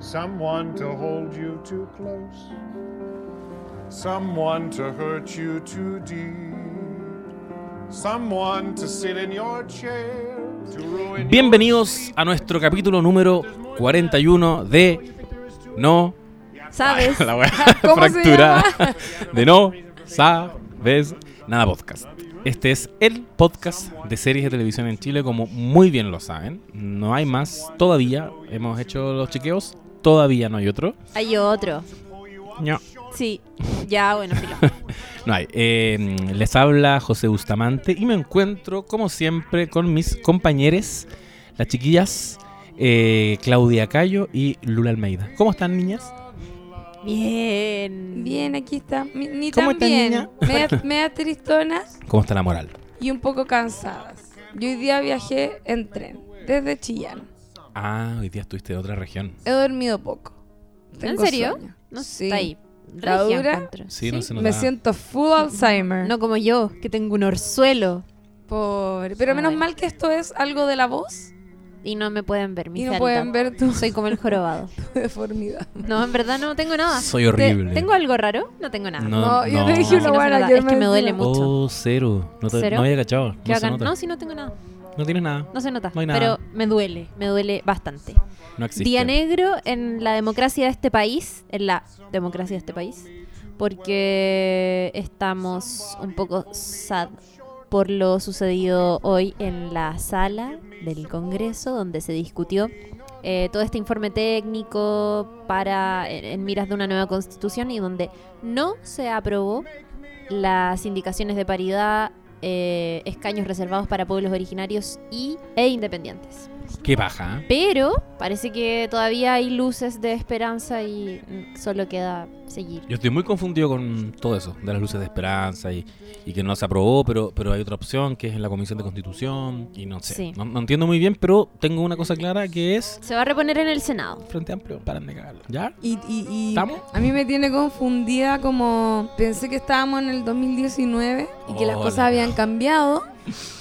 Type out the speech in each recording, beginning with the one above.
someone to hold you too close, someone to hurt you too deep, someone to sit in your chair to ruin your Bienvenidos a nuestro capítulo número 41 de No ¿Sabes? la wea ¿Cómo se fracturada de No Sabes Nada Podcast. Este es el podcast de series de televisión en Chile, como muy bien lo saben. No hay más todavía. Hemos hecho los chequeos. Todavía no hay otro. Hay otro. No, Sí. Ya, bueno, filo. no hay. Eh, les habla José Bustamante y me encuentro, como siempre, con mis compañeros, las chiquillas eh, Claudia Cayo y Lula Almeida. ¿Cómo están, niñas? Bien. Bien, aquí está. Mi- Ni ¿Cómo tan está, bien. niña? Media, media tristonas ¿Cómo está la moral? y un poco cansadas. Yo hoy día viajé en tren, desde Chillán. Ah, hoy día estuviste de otra región. He dormido poco. ¿En Tengo serio? sueño. No Sí. está ahí. ¿La dura? Sí, no se Me siento full Alzheimer. No como yo, que tengo un orzuelo Pobre. Pero menos mal que esto es algo de la voz y no me pueden ver mi y no pueden ver tu Soy como el jorobado. deformidad. No, en verdad no tengo nada. Soy horrible. ¿Tengo algo raro? No tengo nada. No, No, yo no. te No, dije una buena Es que me duele mucho. Oh, cero. No, te, ¿Cero? no había cachado. No. No, si no tengo nada. No tienes nada. No se nota. No hay nada. Pero me duele, me duele bastante. No existe. Día negro en la democracia de este país, en la democracia de este país, porque estamos un poco sad por lo sucedido hoy en la sala del Congreso, donde se discutió eh, todo este informe técnico para en, en miras de una nueva constitución y donde no se aprobó las indicaciones de paridad, eh, escaños reservados para pueblos originarios y, e independientes. Qué baja. ¿eh? Pero parece que todavía hay luces de esperanza y solo queda seguir. Yo estoy muy confundido con todo eso, de las luces de esperanza y, y que no se aprobó, pero, pero hay otra opción que es en la Comisión de Constitución y no sé. Sí. No, no entiendo muy bien, pero tengo una cosa clara que es Se va a reponer en el Senado. Frente Amplio, paran de cagarla. ¿Ya? Y, y, y ¿Estamos? a mí me tiene confundida como pensé que estábamos en el 2019 y que las cosas habían cambiado.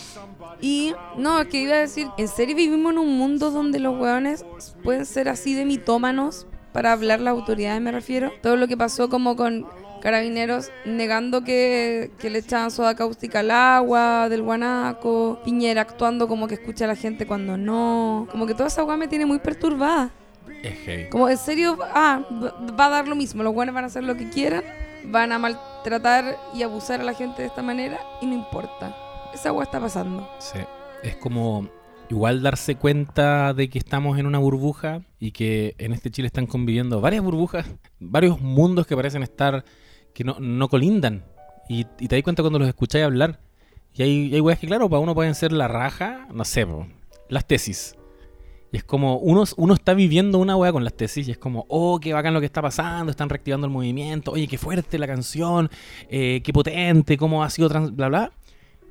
Y no, es que iba a decir, ¿en serio vivimos en un mundo donde los hueones pueden ser así de mitómanos para hablar las autoridades, me refiero? Todo lo que pasó como con carabineros negando que, que le echaban soda cáustica al agua del guanaco, Piñera actuando como que escucha a la gente cuando no, como que toda esa hueá me tiene muy perturbada. Es heavy. Como en serio, ah, va- a dar lo mismo. Los buenos van a hacer lo que quieran, van a maltratar y abusar a la gente de esta manera y no importa. Esa agua está pasando. Sí. Es como igual darse cuenta de que estamos en una burbuja y que en este Chile están conviviendo varias burbujas, varios mundos que parecen estar, que no, no colindan. Y, te das cuenta cuando los escucháis hablar. Y hay, hay weas que, claro, para uno pueden ser la raja, no sé, las tesis. Y es como, uno, uno está viviendo una wea con las tesis y es como, oh, qué bacán lo que está pasando, están reactivando el movimiento, oye, qué fuerte la canción, eh, qué potente, cómo ha sido, trans- bla, bla.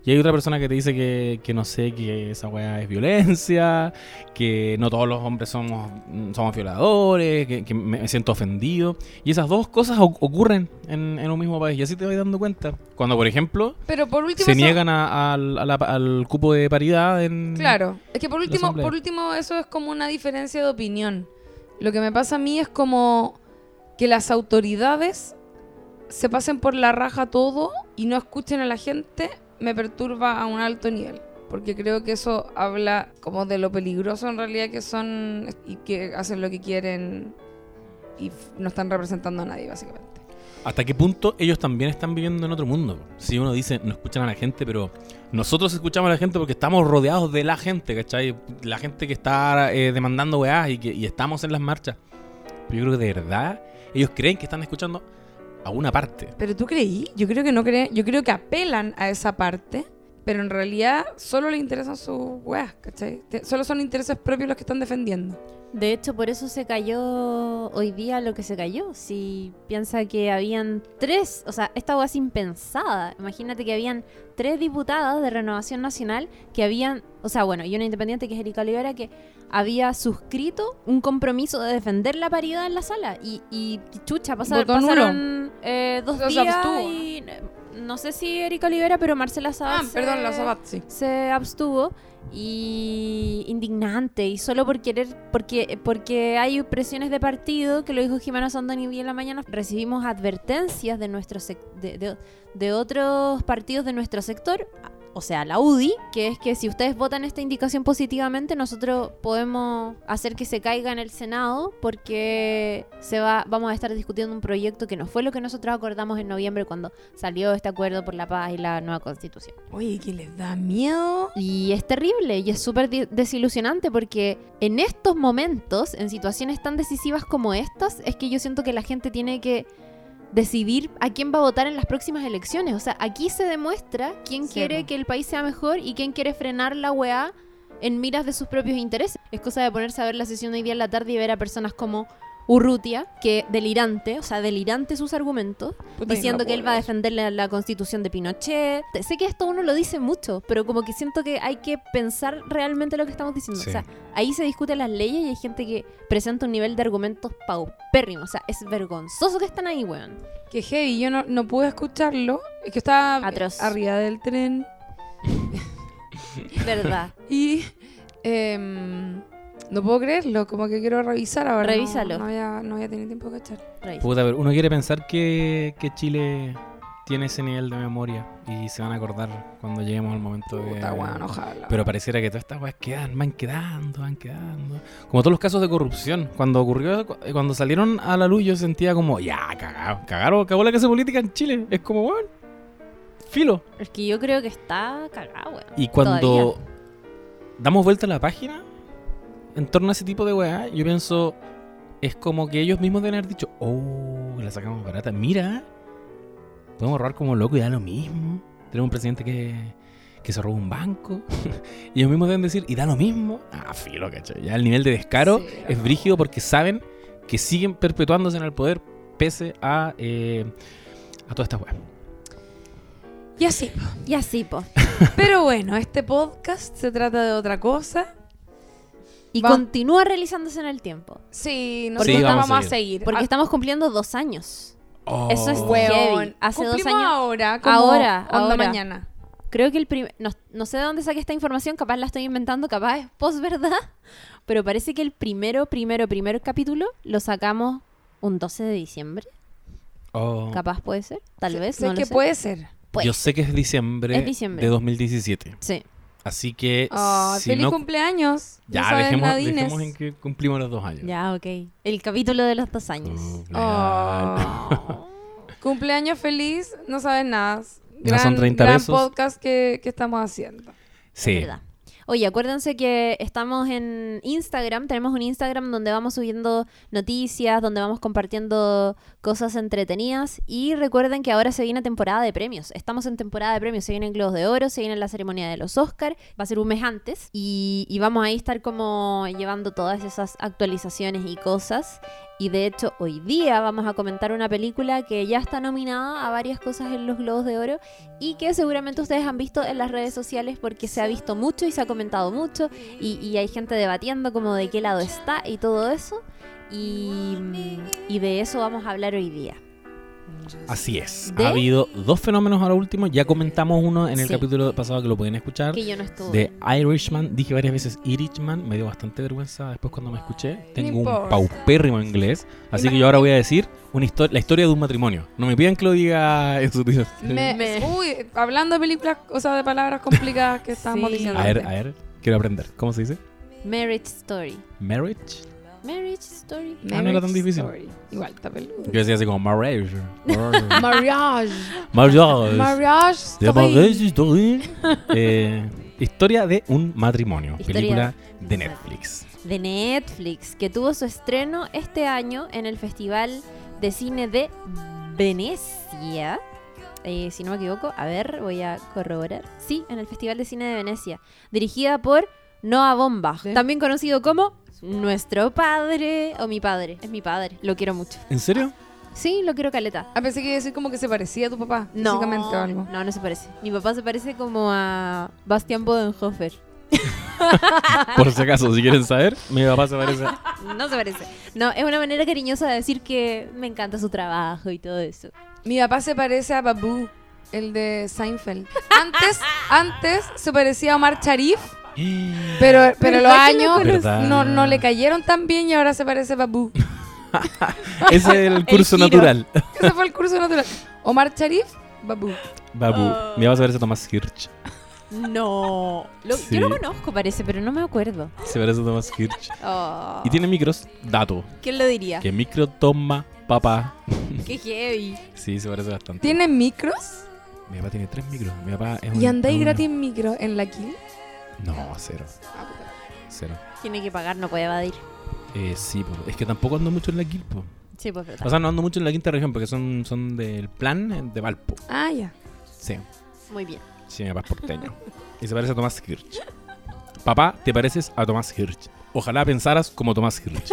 Y hay otra persona que te dice que, que no sé, que esa weá es violencia, que no todos los hombres somos, somos violadores, que, que me siento ofendido. Y esas dos cosas ocurren en, en un mismo país. Y así te vas dando cuenta. Cuando, por ejemplo, Pero por último... se eso- niegan a- al, a la- al cupo de paridad en... Claro, es que por último, por último eso es como una diferencia de opinión. Lo que me pasa a mí es como que las autoridades se pasen por la raja todo y no escuchen a la gente, me perturba a un alto nivel. Porque creo que eso habla como de lo peligroso en realidad que son y que hacen lo que quieren y no están representando a nadie, básicamente. ¿Hasta qué punto ellos también están viviendo en otro mundo? Si uno dice, no escuchan a la gente, pero nosotros escuchamos a la gente porque estamos rodeados de la gente, ¿cachai? La gente que está eh, demandando weás y que y estamos en las marchas. Pero yo creo que de verdad ellos creen que están escuchando a una parte. Pero tú creí, yo creo que no creen, yo creo que apelan a esa parte, pero en realidad solo les interesan sus weas, ¿cachai? Solo son intereses propios los que están defendiendo. De hecho, por eso se cayó hoy día lo que se cayó. Si piensa que habían tres, o sea, esta hueá es impensada. Imagínate que habían tres diputadas de Renovación Nacional que habían, o sea, bueno, y una independiente que es Erika Olivera que había suscrito un compromiso de defender la paridad en la sala. Y, y chucha, pasaron eh, dos se días y no sé si Erika Olivera, pero Marcela Sabat Ah, se- perdón, la Sabat, sí. se abstuvo y indignante y solo por querer porque porque hay presiones de partido que lo dijo Jimena Sandoni hoy en la mañana recibimos advertencias de nuestro sec- de, de- de otros partidos de nuestro sector o sea, la UDI, que es que si ustedes votan esta indicación positivamente, nosotros podemos hacer que se caiga en el Senado porque se va, vamos a estar discutiendo un proyecto que no fue lo que nosotros acordamos en noviembre cuando salió este acuerdo por la paz y la nueva constitución. Oye, que les da miedo. Y es terrible y es súper desilusionante porque en estos momentos, en situaciones tan decisivas como estas, es que yo siento que la gente tiene que decidir a quién va a votar en las próximas elecciones. O sea, aquí se demuestra quién Sí, quiere que el país sea mejor y quién quiere frenar la weá en miras de sus propios intereses. Es cosa de ponerse a ver la sesión de hoy día en la tarde y ver a personas como Urrutia, que delirante, o sea, delirante sus argumentos, Puta, diciendo que él va a defender la, la constitución de Pinochet. Sé que esto uno lo dice mucho, pero como que siento que hay que pensar realmente lo que estamos diciendo. Sí. O sea, ahí se discuten las leyes y hay gente que presenta un nivel de argumentos paupérrimo. O sea, es vergonzoso que están ahí, weón. Que heavy, yo no, no pude escucharlo. Es que estaba Atroz. arriba del tren. Verdad. Y em, no puedo creerlo, como que quiero revisar ahora. no- Revísalo. No, había, no había tenido tiempo de cachar. Puta, pero uno quiere pensar que, que Chile tiene ese nivel de memoria y se van a acordar cuando lleguemos al momento de... Puta, weón, ojalá. Pero pareciera que todas estas weas quedan, van quedando, van quedando. Como todos los casos de corrupción. Cuando ocurrió, cu- cuando salieron a la luz, yo sentía como, ya, cagado, cagaron, cagó la clase política en Chile. Es como, weón, filo. Es que yo creo que está cagado, weón. Y cuando Todavía. damos vuelta a la página, en torno a ese tipo de weá, yo pienso, es como que ellos mismos deben haber dicho, oh, la sacamos barata. Mira, podemos robar como loco y da lo mismo. Tenemos un presidente que, que se roba un banco. y ellos mismos deben decir, y da lo mismo. Ah, filo, ¿cachai? Ya el nivel de descaro Sí, es brígido porque saben que siguen perpetuándose en el poder pese a, eh, a todas estas weas. Y así. Y así, po. Pero bueno, este podcast se trata de otra cosa. Y Va- continúa realizándose en el tiempo. Sí, nosotros vamos vamos, a a seguir. Porque Ah, estamos cumpliendo dos años. Eso es Oh. weón. Weón, heavy. Hace dos cumplimos años- ahora, como Ahora, onda ahora. mañana. Creo que el primer... No, no sé de dónde saqué esta información, capaz la estoy inventando, capaz es post-verdad, pero parece que el primero, primero, primer capítulo lo sacamos un 12 de diciembre. Oh. Capaz puede ser, tal vez, Sé no lo que sé. puede ser. Puede Yo sé que es diciembre, Es diciembre. de 2017. Sí. Así que Ah, si feliz no... cumpleaños. Ya, sabes, dejemos, dejemos en que cumplimos los dos años. Ya, ok. El capítulo de los dos años. Cumpleaños. Oh. Cumpleaños feliz, no sabes nada. Ya son 30 gran pesos. podcast que, que estamos haciendo. Sí. Es. Oye, acuérdense que estamos en Instagram, tenemos un Instagram donde vamos subiendo noticias, donde vamos compartiendo cosas entretenidas y recuerden que ahora se viene temporada de premios. Estamos en temporada de premios, se vienen Globos de Oro, se viene la ceremonia de los Oscar, va a ser un mes antes y, y vamos a estar como llevando todas esas actualizaciones y cosas. Y de hecho, hoy día vamos a comentar una película que ya está nominada a varias cosas en los Globos de Oro y que seguramente ustedes han visto en las redes sociales porque se ha visto mucho y se ha comentado mucho y, hay gente debatiendo como de qué lado está y todo eso. Y de eso vamos a hablar hoy día. Así es. ¿De? Ha habido dos fenómenos ahora último. Ya comentamos uno en el Sí. capítulo pasado que lo pueden escuchar. Que yo no estuve. De Irishman. Dije varias veces Irishman. Me dio bastante vergüenza después cuando me escuché. Tengo un paupérrimo inglés. Así que yo ahora voy a decir una histo- la historia de un matrimonio. No me pidan que lo diga en su tío. Me- Me- Uy, hablando de películas, o sea, de palabras complicadas que estábamos Sí. diciendo. A ver, a ver. Quiero aprender. ¿Cómo se dice? Marriage Story. Marriage. Marriage Story. Ah, no era tan Marriage difícil. Story. Igual, está peludo. Yo decía así como marriage. Marriage. Mariage. Marriage. Mariage De Story. Marriage Story. Eh, historia de un matrimonio. Historia- Película de Netflix. de Netflix, que tuvo su estreno este año en el Festival de Cine de Venecia. Eh, si no me equivoco, a ver, voy a corroborar. Sí, en el Festival de Cine de Venecia. Dirigida por Noah Bombach, Sí. también conocido como Nuestro Padre o Mi Padre. Es mi padre, lo quiero mucho. ¿En serio? Sí, lo quiero caleta. Ah, pensé que iba a decir como que se parecía a tu papá, No, físicamente o algo. no, no se parece. Mi papá se parece como a Bastian Bodenhofer. Por si acaso, si quieren saber, mi papá se parece. No se parece. No, es una manera cariñosa de decir que me encanta su trabajo y todo eso. Mi papá se parece a Babu. el de Seinfeld. Antes, antes se parecía a Omar Sharif, pero, pero los ¿Verdad que lo años no, no le cayeron tan bien y ahora se parece a Babu. Ese es el curso natural. Ese fue el curso natural. Omar Sharif, Babu. Babu. Oh. Me vas a ver ese Thomas Hirsch. No. Lo- Sí. Yo lo conozco, parece, pero no me acuerdo. Se parece a Thomas Hirsch. Oh. Y tiene micros, dato. ¿Quién lo diría? Que micro toma papá. Qué heavy. Sí, se parece bastante. ¿Tiene micros? Mi papá tiene tres micros. Mi papá es. ¿Y andáis gratis en micro en la Kill? No, cero. Cero. Tiene que pagar, no puede evadir. Eh, sí, po. es que tampoco ando mucho en la Quilpo. Sí, pues verdad. O sea, no ando mucho en la quinta región porque son, son del plan eh, de Valpo. Ah, ya. Sí, Muy bien. sí, mi papá es porteño. y se parece a Tomás Hirsch. Papá, te pareces a Tomás Hirsch. Ojalá pensaras como Tomás Hirsch.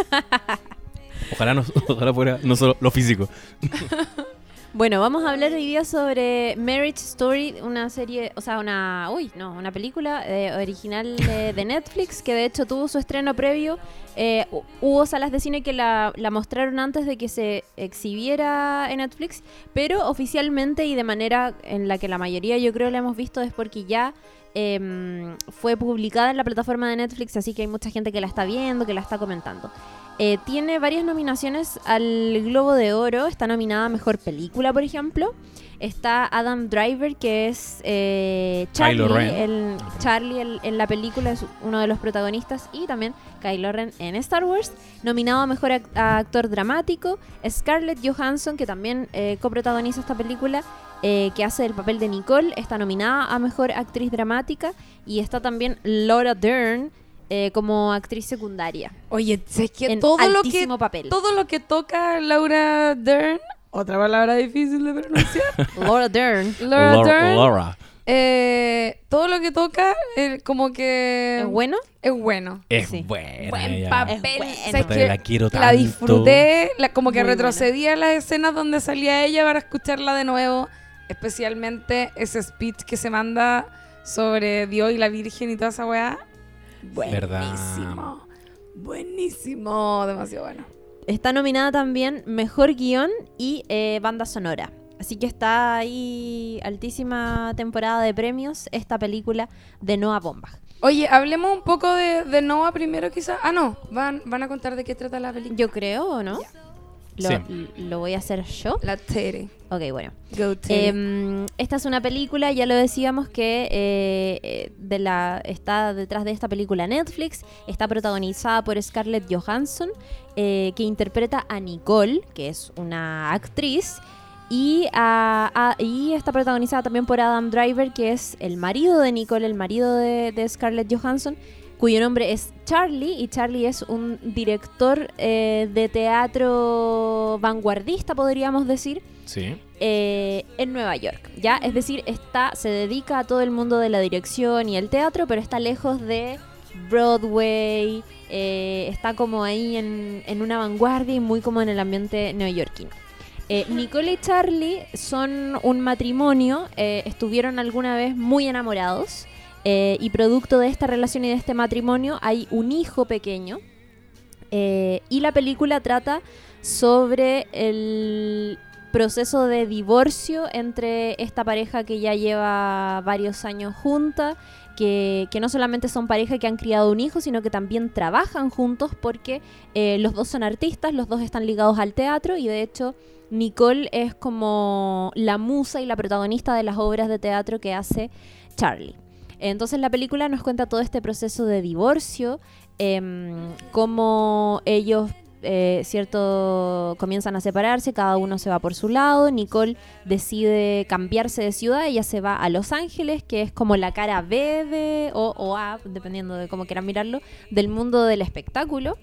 Ojalá, no, ojalá fuera no solo lo físico. Bueno, vamos a hablar hoy día sobre Marriage Story, una serie, o sea, una, uy, no, una película eh, original de, Netflix que de hecho tuvo su estreno previo. Eh, hu- hubo salas de cine que la, la mostraron antes de que se exhibiera en Netflix, pero oficialmente y de manera en la que la mayoría yo creo la hemos visto es porque ya em, fue publicada en la plataforma de Netflix, así que hay mucha gente que la está viendo, que la está comentando. Eh, tiene varias nominaciones al Globo de Oro. Está nominada a Mejor Película, por ejemplo. Está Adam Driver, que es eh, Charlie, el, Charlie el- en la película, es uno de los protagonistas. Y también Kylo Ren en Star Wars. Nominado a Mejor a Actor Dramático. Scarlett Johansson, que también eh, coprotagoniza esta película, eh, que hace el papel de Nicole. Está nominada a Mejor Actriz Dramática. Y está también Laura Dern eh, como actriz secundaria. Oye, es que En todo lo que papel. todo lo que toca Laura Dern, otra palabra difícil de pronunciar. Laura Dern. Laura Dern, Laura. eh, todo lo que toca, eh, como que ¿Es bueno? es bueno. Es Sí. buena. Buen papel. Es buena. ¿Sabes Puta, qué? la quiero La tanto. disfruté, la- como que Muy retrocedía a las escenas donde salía ella para escucharla de nuevo, especialmente ese speech que se manda sobre Dios y la Virgen y toda esa weá. Verdad. Buenísimo. Buenísimo, demasiado bueno. Está nominada también Mejor Guión y eh, Banda Sonora. Así que está ahí altísima temporada de premios esta película de Noah Bombach. Oye, hablemos un poco de, de Noah primero quizás. Ah, no, van, van a contar de qué trata la película. Yo creo, ¿o no? Lo, Sí. l- lo voy a hacer yo. La Tere. Ok, bueno. Go Tere. Em, esta es una película, ya lo decíamos, que eh, eh, de la, está detrás de esta película Netflix. Está protagonizada por Scarlett Johansson, eh, que interpreta a Nicole, que es una actriz. Y, a- a- y está protagonizada también por Adam Driver, que es el marido de Nicole, el marido de, de Scarlett Johansson, cuyo nombre es Charlie. Y Charlie es un director eh, de teatro vanguardista, podríamos decir Sí. eh, en Nueva York, ¿ya? Es decir, está, se dedica a todo el mundo de la dirección y el teatro, pero está lejos de Broadway, eh, está como ahí en, en una vanguardia y muy como en el ambiente neoyorquino. Eh, Nicole y Charlie son un matrimonio, estuvieron alguna vez muy enamorados eh, y producto de esta relación y de este matrimonio hay un hijo pequeño eh, y la película trata sobre el proceso de divorcio entre esta pareja que ya lleva varios años junta, que, no solamente son pareja que han criado un hijo, sino que también trabajan juntos porque eh, los dos son artistas, los dos están ligados al teatro y de hecho Nicole es como la musa y la protagonista de las obras de teatro que hace Charlie. Entonces la película nos cuenta todo este proceso de divorcio, em, cómo ellos, eh, cierto, comienzan a separarse, cada uno se va por su lado, Nicole decide cambiarse de ciudad, ella se va a Los Ángeles, que es como la cara B de, o, o A, dependiendo de cómo quieran mirarlo, del mundo del espectáculo.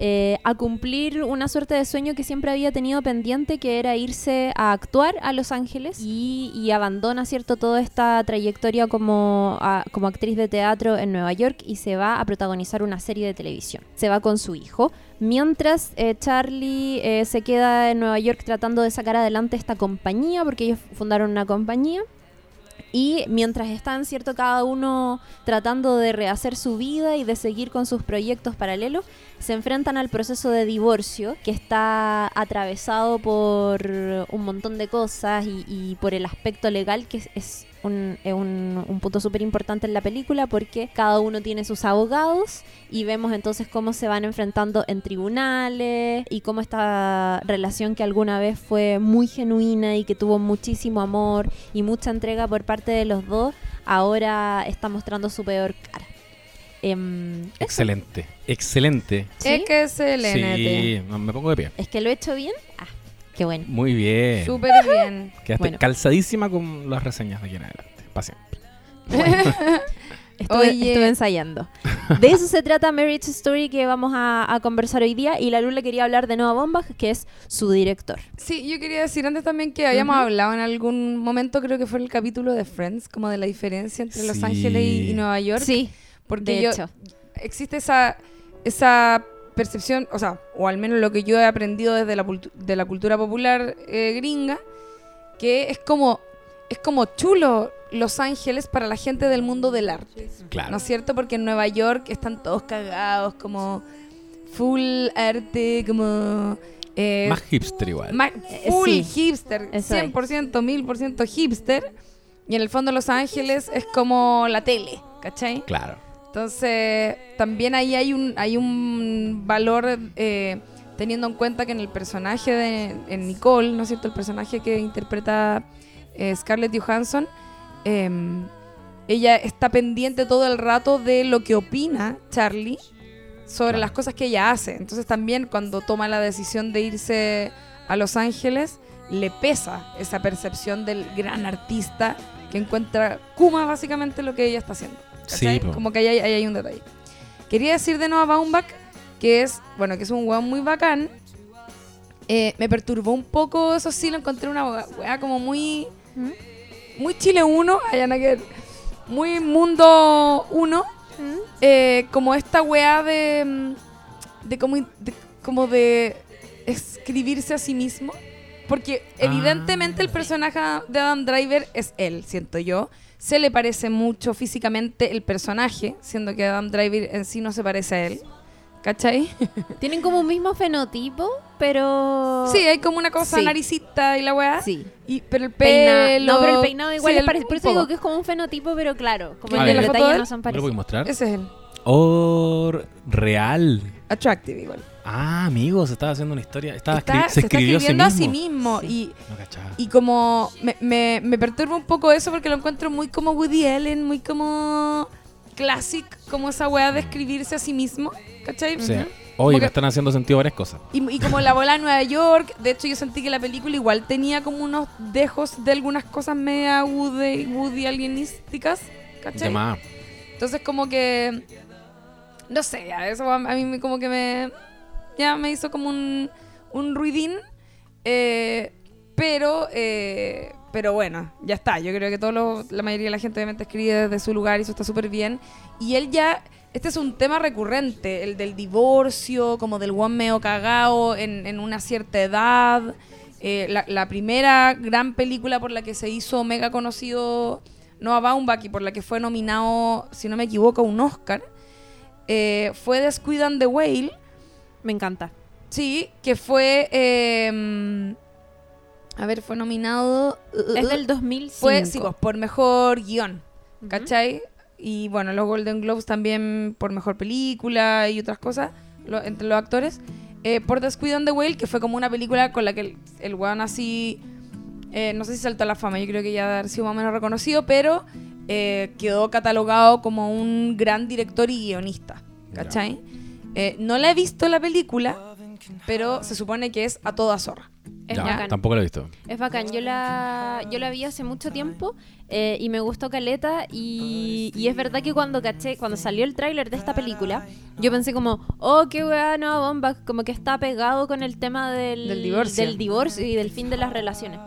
Eh, a cumplir una suerte de sueño que siempre había tenido pendiente, que era irse a actuar a Los Ángeles y, abandona, ¿cierto?, toda esta trayectoria como, como actriz de teatro en Nueva York y se va a protagonizar una serie de televisión. Se va con su hijo. Mientras eh, Charlie eh, se queda en Nueva York tratando de sacar adelante esta compañía, porque ellos fundaron una compañía. Y mientras están, ¿cierto? Cada uno tratando de rehacer su vida y de seguir con sus proyectos paralelos, se enfrentan al proceso de divorcio que está atravesado por un montón de cosas y, y por el aspecto legal que es, es un, es un- un punto súper importante en la película porque cada uno tiene sus abogados y vemos entonces cómo se van enfrentando en tribunales y cómo esta relación que alguna vez fue muy genuina y que tuvo muchísimo amor y mucha entrega por parte de los dos ahora está mostrando su peor cara. Eso. Excelente, excelente. ¿Sí? Es que es el NT. Sí, me pongo de pie. Es que lo he hecho bien. Ah, qué bueno. Muy bien. Súper bien. Quedaste Bueno. calzadísima con las reseñas de aquí en adelante. Pa' siempre. Estuve, Oye. estuve ensayando. De eso se trata Marriage Story que vamos a, a conversar hoy día. Y la Lula quería hablar de Noah Baumbach, que es su director. Sí, yo quería decir antes también que habíamos hablado en algún momento, creo que fue el capítulo de Friends, como de la diferencia entre Los Sí. Ángeles y, y Nueva York. Sí, porque de yo, hecho. existe esa, esa percepción, o sea, o al menos lo que yo he aprendido desde la, de la cultura popular eh, gringa, que es como, es como chulo Los Ángeles para la gente del mundo del arte. Claro. ¿No es cierto? Porque en Nueva York están todos cagados, como full arte, como... eh, Más hipster igual. Eh, full sí. hipster, Eso es. 100%, 1000% hipster. Y en el fondo Los Ángeles es como la tele, ¿cachai? Claro. Entonces, también ahí hay un, hay un valor eh, teniendo en cuenta que en el personaje de en Nicole, ¿no es cierto? El personaje que interpreta eh, Scarlett Johansson, eh, ella está pendiente todo el rato de lo que opina Charlie sobre Claro. las cosas que ella hace. Entonces también cuando toma la decisión de irse a Los Ángeles, le pesa esa percepción del gran artista que encuentra Kuma básicamente lo que ella está haciendo. ¿Cachai? Sí, po. Como que ahí hay, ahí hay un detalle. Quería decir de Noah Baumbach que es, bueno, que es un weón muy bacán. Eh, me perturbó un poco, eso sí, lo encontré una weá como muy, ¿Mm? muy Chile 1, allá nada que ver, muy Mundo 1, ¿Mm? eh, como esta weá de, mm, de como, de como de escribirse a sí mismo. Porque evidentemente el Ah. personaje de Adam Driver es él, siento yo. Se le parece mucho físicamente el personaje, siendo que Adam Driver en sí no se parece a él. ¿Cachai? Tienen como un mismo fenotipo, pero... Sí, hay como una cosa Sí. naricita y la weá. Sí. Y, pero el Peina- pelo... No, pero el peinado igual Sí, es el- parecido. Por eso digo que es como un fenotipo, pero claro, como A ver. los ¿La de no son ¿Me lo puedes parecidos. mostrar? Ese es él. Oh, real. Attractive igual. Ah, amigos, estaba haciendo una historia. Estaba Está- se, se está escribiendo a sí mismo. mismo. Sí. Y, y como me, me, me perturba un poco eso porque lo encuentro muy como Woody Allen, muy como classic, como esa weá de escribirse a sí mismo. ¿Cachai? Sí. Oye, Como me que- están haciendo sentido varias cosas. Y, y como la bola de Nueva York, de hecho yo sentí que la película igual tenía como unos dejos de algunas cosas media Woody, Woody alienísticas, ¿cachai? Entonces como que, no sé, eso a, mí como que me, ya me hizo como un, un ruidín, eh, pero, eh, pero bueno, ya está, yo creo que todo lo- la mayoría de la gente obviamente escribe desde su lugar y eso está súper bien. Y él ya, este es un tema recurrente, el del divorcio, como del guan medio cagao en, en una cierta edad. Eh, la, primera gran película por la que se hizo mega conocido Noah Baumbach y por la que fue nominado, si no me equivoco, un Oscar, eh, fue The Squid and the Whale, Me encanta. sí, que fue... eh, a ver, fue nominado... uh, Es uh, del 2005. fue, sí, pues, por mejor guion. ¿cachai? Y bueno, los Golden Globes también por mejor película y otras cosas, lo- entre los actores. Eh, por The Squid and the Whale, que fue como una película con la que el, el weón así, eh, no sé si saltó a la fama, yo creo que ya haber sido más o menos reconocido, pero eh, quedó catalogado como un gran director y guionista, ¿cachai? Eh, no la he visto la película, pero se supone que es a toda zorra. Es Ya, bacán. tampoco lo he visto. Es bacán. Yo la, yo la vi hace mucho tiempo eh, y me gustó Caleta. Y, y es verdad que cuando caché, cuando salió el tráiler de esta película, yo pensé como, oh, qué weá, no, bomba, como que está pegado con el tema del, Del divorcio. del divorcio y del fin de las relaciones.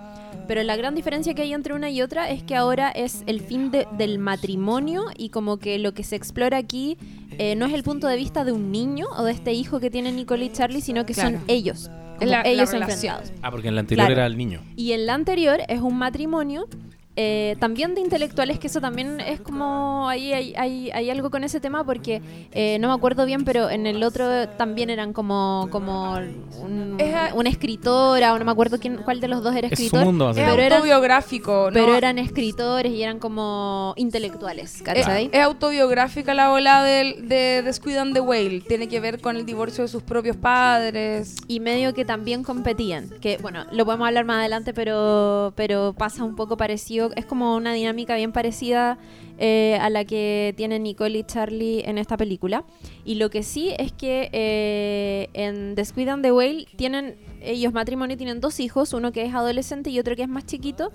Pero la gran diferencia que hay entre una y otra es que ahora es el fin de- del matrimonio y como que lo que se explora aquí eh, no es el punto de vista de un niño o de este hijo que tienen Nicole y Charlie, sino que Claro. son ellos. Como la- la ellos relación. enfrentados. Ah, porque en la anterior Claro. era el niño. Y en la anterior es un matrimonio eh, también de intelectuales, que eso también es como, ahí hay, hay, hay algo con ese tema, porque eh, no me acuerdo bien, pero en el otro también eran como, como un- Es una escritora, o no me acuerdo quién, cuál de los dos era Es escritor. mundo, Es básicamente. Pero eran- autobiográfico. ¿no? Pero eran escritores y eran como intelectuales, Es, ¿cachai? es autobiográfica la ola del- de Descuidan the Whale. Tiene que ver con el divorcio de sus propios padres. y medio que también competían. Que bueno, lo podemos hablar más adelante, pero, pero pasa un poco parecido. Es como una dinámica bien parecida eh, a la que tienen Nicole y Charlie en esta película. Y lo que sí es que eh, en The Squid and the Whale tienen ellos matrimonio, tienen dos hijos, uno que es adolescente y otro que es más chiquito.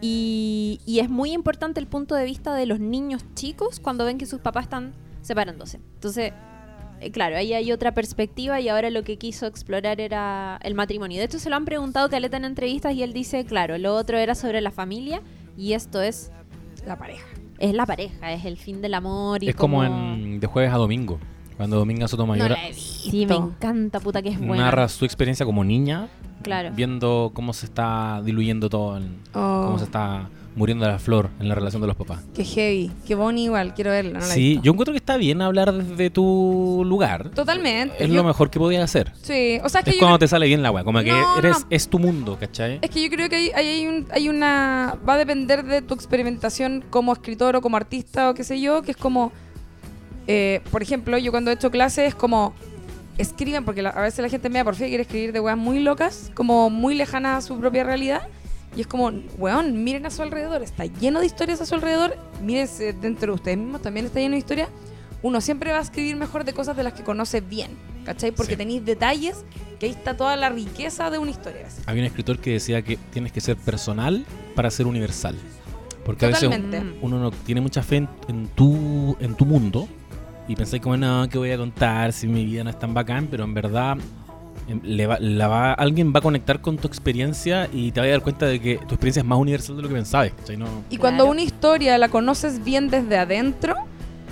Y, y es muy importante el punto de vista de los niños chicos cuando ven que sus papás están separándose. Entonces, claro, ahí hay otra perspectiva y ahora lo que quiso explorar era el matrimonio. De hecho, se lo han preguntado Caleta en entrevistas y él dice, claro, lo otro era sobre la familia y esto es, La pareja. es la pareja, es el fin del amor. Y Es como en de jueves a domingo, cuando Dominga No Sotomayor visto. Sí, me encanta, puta que es buena. narra su experiencia como niña, Claro. viendo cómo se está diluyendo todo, en- Oh, cómo se está muriendo la flor en la relación de los papás. Qué heavy. Qué bonito igual. Quiero verla. No sí, yo encuentro que está bien hablar desde tu lugar. Totalmente. Es Yo- lo mejor que podías hacer. Sí. O sea, es que Es cuando te sale bien la weá, como que eres, no. es tu mundo, ¿cachai? Es que yo creo que hay, hay, un- hay una... Va a depender de tu experimentación como escritor o como artista o qué sé yo, que es como... eh, por ejemplo, yo cuando he hecho clases es como... Escriben, porque la- a veces la gente me da por y quiere escribir de weas muy locas, como muy lejanas a su propia realidad. Y es como, weón, miren a su alrededor, está lleno de historias a su alrededor. Mírense dentro de ustedes mismos, también está lleno de historias. Uno siempre va a escribir mejor de cosas de las que conoce bien, ¿cachai? Porque Sí. tenéis detalles que ahí está toda la riqueza de una historia. Había un escritor que decía que tienes que ser personal para ser universal. Porque a veces Totalmente. Uno no tiene mucha fe en, en tu, en tu mundo y pensáis como, no, ¿qué voy a contar si mi vida no es tan bacán? Pero en verdad le va- la va- alguien va a conectar con tu experiencia y te vas a dar cuenta de que tu experiencia es más universal de lo que pensabas. ¿cachai? No, Y cuando Claro. una historia la conoces bien desde adentro,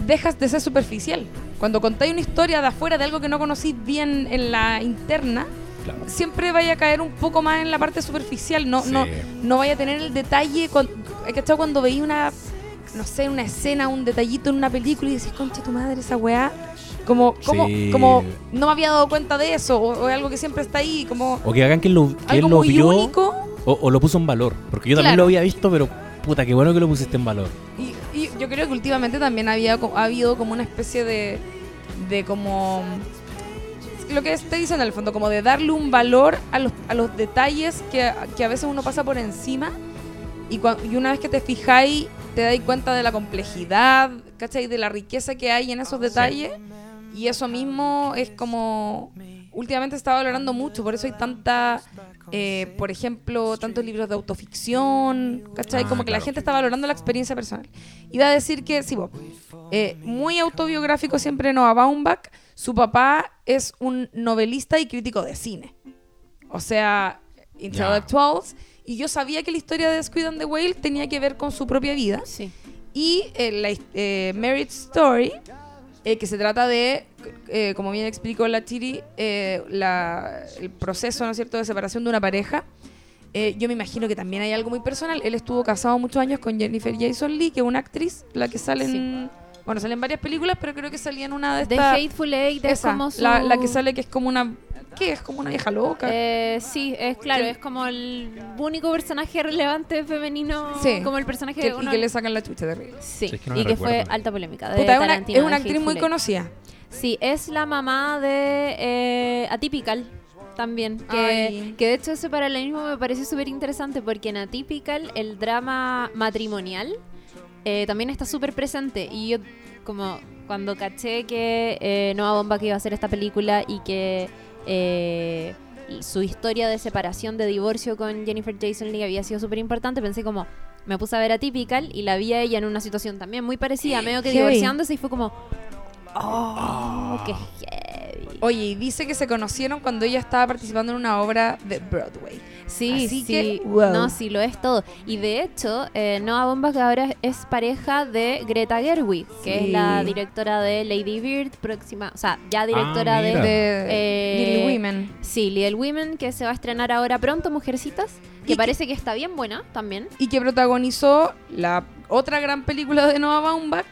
dejas de ser superficial. Cuando contáis una historia de afuera de algo que no conocís bien en la interna, claro. siempre vaya a caer un poco más en la parte superficial. No, Sí. no, no vaya a tener el detalle. Cuando, ¿cachai? Cuando veis una, no sé, una escena, un detallito en una película y decís, concha tu madre, esa weá. Como, como, Sí. como no me había dado cuenta de eso, o, o es algo que siempre está ahí, como O que hagan que él lo, que algo lo muy vio único. o, o lo puso en valor. Porque yo también Claro. lo había visto, pero puta, qué bueno que lo pusiste en valor. Y, y yo creo que últimamente también había, ha habido como una especie de, de como... Lo que te dicen en el fondo, como de darle un valor a los, a los detalles que, que a veces uno pasa por encima y, cua- y una vez que te fijáis te dais cuenta de la complejidad, ¿cachai? De la riqueza que hay en esos detalles y eso mismo es como... Últimamente se está valorando mucho, por eso hay tanta, eh, por ejemplo, tantos libros de autoficción, ¿cachai? Ah, como que la gente está valorando la experiencia personal. Iba a decir que, sí, vos, eh, muy autobiográfico siempre Noah Baumbach. Su papá es un novelista y crítico de cine. O sea, intellectuals. Y yo sabía que la historia de Squid and the Whale tenía que ver con su propia vida. Sí. Y eh, la eh, Marriage Story, eh, que se trata de, eh, como bien explicó la Chiri, eh, la- el proceso, ¿no es cierto?, de separación de una pareja. Yo me imagino que también hay algo muy personal. Él estuvo casado muchos años con Jennifer Jason Lee, que es una actriz, la que sale en... Bueno, sale en varias películas, pero creo que salía en una de The estas... Hateful Eight es como su... la, la que sale que es como una... ¿Qué? Es como una vieja loca. Eh, sí, es claro, Que- es como el único personaje relevante femenino, Sí. como el personaje que, de y uno- que le sacan la chucha de arriba. Sí, Sí, es que no y que fue alta polémica. De Puta, es una, es una de actriz muy conocida. Sí, es la mamá de eh, Atypical también. Que, Ay. que de hecho ese paralelismo me pareció súper interesante porque en Atypical el drama matrimonial eh, también está súper presente. Y yo como cuando caché que eh, Noah Baumbach iba a hacer esta película y que eh, su historia de separación, de divorcio con Jennifer Jason Leigh había sido súper importante, pensé como... Me puse a ver Atypical y la vi a ella en una situación también muy parecida, medio que Heavy. divorciándose y fue como... Oh, qué heavy. Oye, y dice que se conocieron cuando ella estaba participando en una obra de Broadway. Sí, Así sí. que, wow. No, sí, lo es todo. Y de hecho, eh, Noah Baumbach ahora es pareja de Greta Gerwig, que Sí. es la directora de Lady Bird, próxima, o sea, ya directora Ah, de... mira. De eh, Little Women. Sí, Little Women, que se va a estrenar ahora pronto, Mujercitas, que parece que está bien buena también. Y que protagonizó la otra gran película de Noah Baumbach,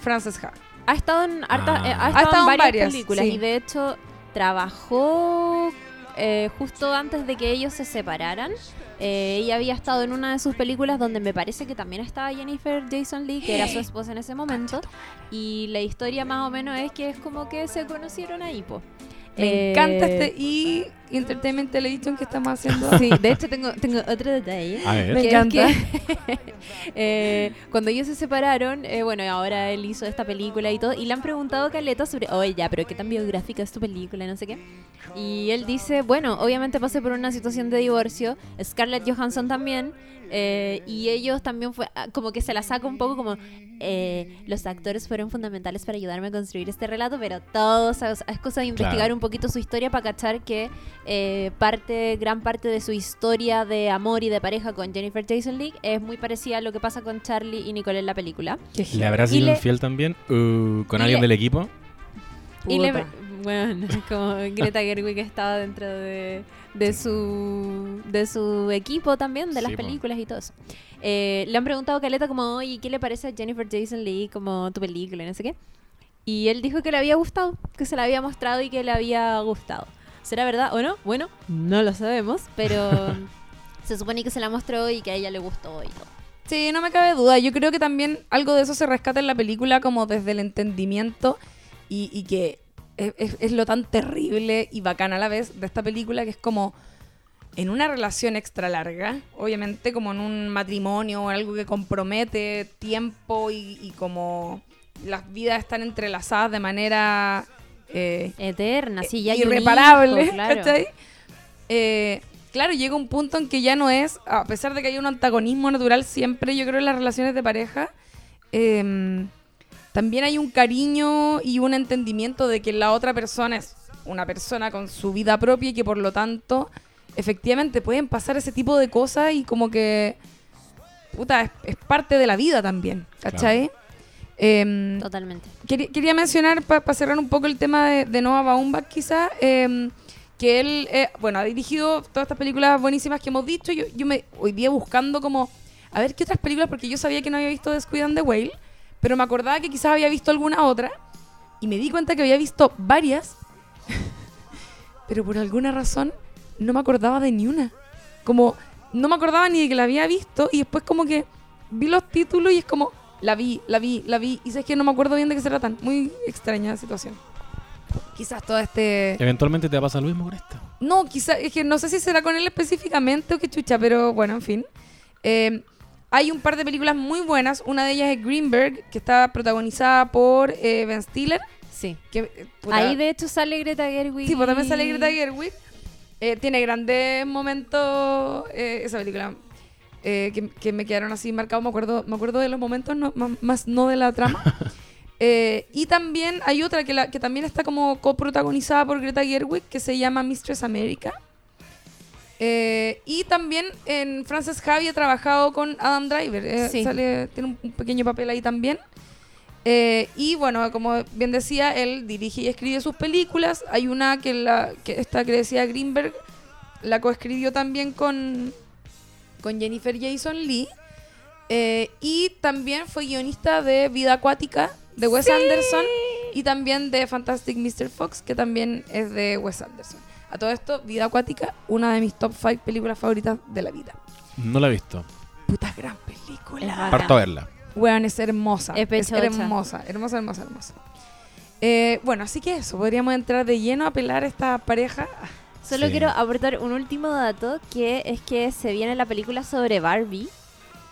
Frances Ha. Ha estado en, harta- Ah. eh, ha Ha estado en en varias, varias, películas sí. y de hecho trabajó eh, justo antes de que ellos se separaran. Eh, ella había estado en una de sus películas donde me parece que también estaba Jennifer Jason Lee, que era su esposa en ese momento. Y la historia más o menos es que es como que se conocieron ahí, po. Me Eh, encanta este y Entertainment Television que estamos haciendo. Sí, de hecho tengo, tengo otro detalle. A ver. Me que es encanta. que, eh, cuando ellos se separaron, eh, bueno, ahora él hizo esta película y todo, y le han preguntado a Caleta sobre, oye, ya, pero qué tan biográfica es tu película, no sé qué. Y él dice, bueno, obviamente pasé por una situación de divorcio, Scarlett Johansson también, eh, y ellos también fue, ah, como que se la saca un poco como, eh, los actores fueron fundamentales para ayudarme a construir este relato, pero todo, o sea, es cosa de investigar Claro. un poquito su historia para cachar que eh, parte, gran parte de su historia de amor y de pareja con Jennifer Jason Leigh es muy parecida a lo que pasa con Charlie y Nicole en la película. Qué ¿Le habrá sido le- infiel también uh, con y alguien le- del equipo? Y le, bueno, como Greta Gerwig estaba dentro de, de su de su equipo también, de las po. películas y todo eso. Eh, le han preguntado a Caleta como, oye, ¿qué le parece a Jennifer Jason Leigh como tu película y no sé qué? Y él dijo que le había gustado, que se la había mostrado y que le había gustado. ¿Será verdad o no? Bueno, no lo sabemos, pero se supone que se la mostró y que a ella le gustó y todo. Sí, no me cabe duda. Yo creo que también algo de eso se rescata en la película como desde el entendimiento y, y que es, es- es lo tan terrible y bacán a la vez de esta película que es como en una relación extra larga, obviamente como en un matrimonio o algo que compromete tiempo y, y como las vidas están entrelazadas de manera eh, Eterna, sí, ya irreparable, hijo, claro. ¿cachai? Eh, claro, llega un punto en que ya no es, a pesar de que hay un antagonismo natural siempre, yo creo, en las relaciones de pareja, eh, también hay un cariño y un entendimiento de que la otra persona es una persona con su vida propia y que por lo tanto, efectivamente, pueden pasar ese tipo de cosas y como que, puta, es, es parte de la vida también, ¿cachai? Em, Totalmente. Quería, quería mencionar, para cerrar un poco el tema de, de Noah Baumbach, quizá, eh, que él, eh, bueno, ha dirigido todas estas películas buenísimas que hemos dicho. Yo, yo me hoy día buscando como, a ver qué otras películas, porque yo sabía que no había visto Descuid and the Whale, pero me acordaba que quizás había visto alguna otra, y me di cuenta que había visto varias, pero por alguna razón no me acordaba de ni una. Como, no me acordaba ni de que la había visto, y después como que vi los títulos y es como, la vi, la vi, la vi, y sé que no me acuerdo bien de qué se tratan. Muy extraña situación. Quizás todo este... Eventualmente te va a pasar lo mismo con esta. No, quizás, es que no sé si será con él específicamente o qué chucha, pero bueno, en fin. Eh, hay un par de películas muy buenas. Una de ellas es Greenberg, que está protagonizada por eh, Ben Stiller. Sí. Que, eh, puta, Ahí de hecho sale Greta Gerwig. Sí, pues también sale Greta Gerwig. Eh, tiene grandes momentos eh, esa película eh, que, que me quedaron así marcados. Me acuerdo, me acuerdo de los momentos, no- más, más no de la trama. Eh, y también hay otra que, la, que también está como coprotagonizada por Greta Gerwig que se llama Mistress America. Eh, y también en Frances Javi ha trabajado con Adam Driver. eh, Sí. sale, tiene un, un pequeño papel ahí también. Eh, y bueno, como bien decía, él dirige y escribe sus películas. Hay una que, la, que esta que decía Greenberg la coescribió también con, con Jennifer Jason Lee. Eh, y también fue guionista de Vida Acuática de Wes Anderson y también de Fantastic Mr. Fox, que también es de Wes Anderson. A todo esto, Vida Acuática, una de mis top 5 películas favoritas de la vida. No la he visto. Puta gran película. Parto a verla. Weón, es hermosa. Es Es, hermosa, hermosa, hermosa, hermosa. Eh, bueno, así que eso, podríamos entrar de lleno a pelar a esta pareja. Solo Sí. quiero aportar un último dato que es que se viene la película sobre Barbie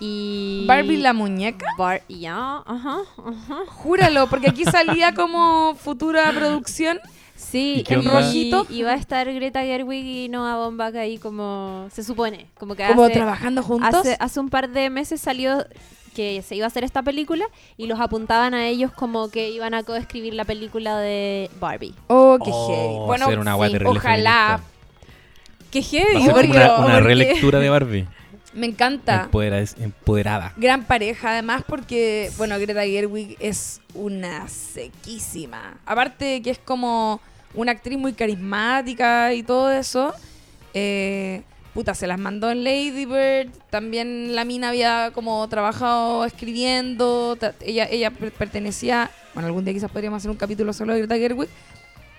y Barbie la muñeca. Bar ya, ajá, ajá. Júralo, porque aquí salía como futura producción. Sí, ¿Y qué y, onda? Rojito. y va a estar Greta Gerwig y Noah Baumbach ahí como se supone, como que Como hace, trabajando juntos. hace, hace un par de meses salió que se iba a hacer esta película y los apuntaban a ellos como que iban a coescribir la película de Barbie. Oh, qué Oh, heavy. Bueno, ser una guay sí, ojalá. feminista. ¡Qué heavy! porque- una, una porque- relectura de Barbie. Me encanta. Empodera- empoderada. Gran pareja, además, porque, bueno, Greta Gerwig es una sequísima. Aparte que es como una actriz muy carismática y todo eso. Eh, puta, se las mandó en Lady Bird. También la mina había como trabajado escribiendo. Ella, ella per- pertenecía, bueno, algún día quizás podríamos hacer un capítulo solo de Greta Gerwig,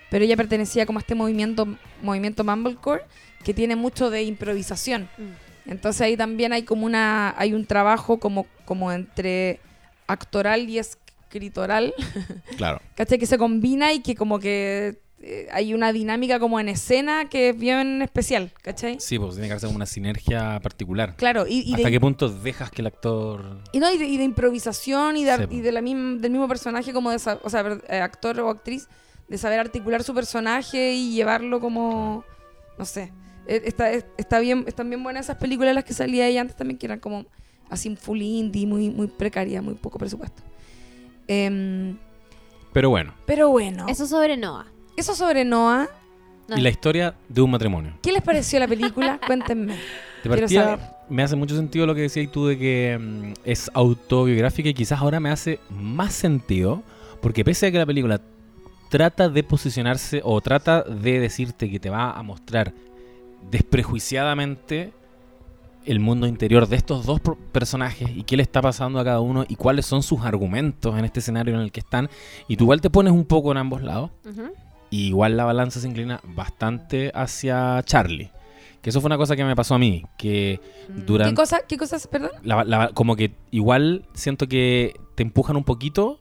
pero ella pertenecía como a este movimiento, movimiento Mumblecore, que tiene mucho de improvisación. Mm. Entonces ahí también hay como una, hay un trabajo como, como entre actoral y escritoral, Claro. ¿cachai? Que se combina y que como que eh, hay una dinámica como en escena que es bien especial, ¿cachai? Sí, pues tiene que hacer una sinergia particular. Claro, y, y ¿Hasta de, qué punto dejas que el actor... y no, y de, y de improvisación y de, Sí, y po. de la misma, del mismo personaje como de, o sea, eh, actor o actriz, de saber articular su personaje y llevarlo como, no sé, Eh, está, es- está bien, están bien buenas esas películas las que salía ella antes también, que eran como así full indie, muy, muy precaria, muy poco presupuesto. Em, Pero bueno, pero bueno, Eso sobre Noah. Eso sobre Noah. No. y la historia de un matrimonio. ¿Qué les pareció la película? Cuéntenme. De Quiero partida, saber. me hace mucho sentido lo que decías tú de que mm, es autobiográfica y quizás ahora me hace más sentido, porque pese a que la película trata de posicionarse o trata de decirte que te va a mostrar desprejuiciadamente el mundo interior de estos dos personajes y qué le está pasando a cada uno y cuáles son sus argumentos en este escenario en el que están, y tú igual te pones un poco en ambos lados, Ujú. Y igual la balanza se inclina bastante hacia Charlie. Que eso fue una cosa que me pasó a mí, que durante... ¿Qué cosa, qué cosas, perdón? la- la- como que igual siento que te empujan un poquito,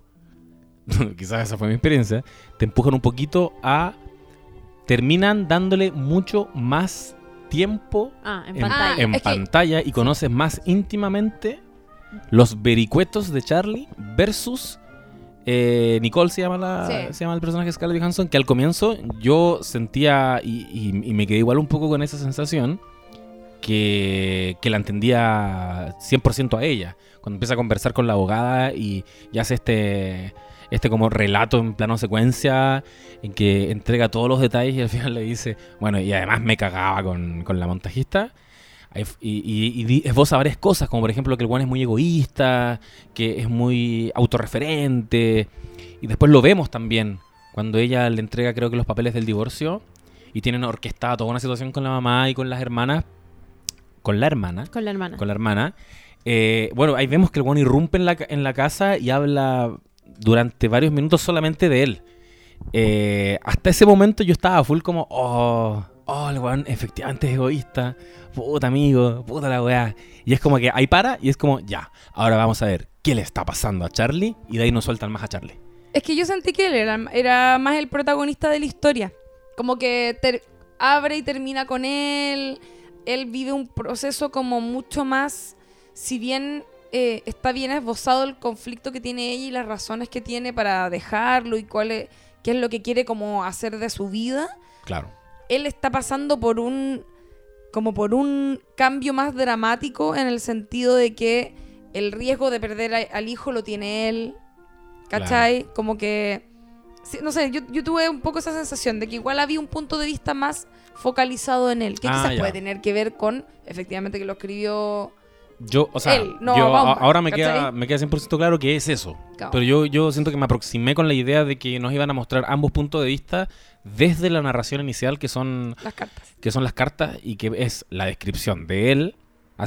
quizás esa fue mi experiencia, te empujan un poquito a... Terminan dándole mucho más tiempo Ah, en en, pantalla. en que- pantalla y conoces más íntimamente los vericuetos de Charlie versus eh, Nicole se llama la Sí. se llama el personaje de Scarlett Johansson que al comienzo yo sentía y, y- y me quedé igual un poco con esa sensación que, que la entendía 100% a ella cuando empieza a conversar con la abogada y, y hace este este como relato en plano secuencia en que entrega todos los detalles y al final le dice, bueno, y además me cagaba con, con la montajista. Y, y, y di- esboza varias cosas, como por ejemplo que el one es muy egoísta, que es muy autorreferente. Y después lo vemos también, cuando ella le entrega creo que los papeles del divorcio y tienen orquestada toda una situación con la mamá y con las hermanas, con la hermana, Con la hermana. con la hermana. Eh, bueno, ahí vemos que el one irrumpe en la, en la casa y habla durante varios minutos solamente de él. Eh, hasta ese momento yo estaba full como, oh, oh, el weón efectivamente es egoísta, puta amigo, puta la weá. Y es como que ahí para y es como, ya, ahora vamos a ver qué le está pasando a Charlie y de ahí nos sueltan más a Charlie. Es que yo sentí que él era, era más el protagonista de la historia. Como que ter- abre y termina con él. Él vive un proceso como mucho más, si bien eh, está bien esbozado el conflicto que tiene ella y las razones que tiene para dejarlo y cuál es, qué es lo que quiere como hacer de su vida, Claro. Él está pasando por un como por un cambio más dramático en el sentido de que el riesgo de perder a- al hijo lo tiene él, ¿cachai? Como que, no sé, yo, yo tuve un poco esa sensación de que igual había un punto de vista más focalizado en él, que Ah, quizás ya. puede tener que ver con, efectivamente, que lo escribió... Yo, o sea, Él, no, yo ahora me ¿cachai? queda, me queda 100% claro que es eso. Pero yo, yo siento que me aproximé con la idea de que nos iban a mostrar ambos puntos de vista desde la narración inicial, que son, las cartas. que son las cartas y que es la descripción de él.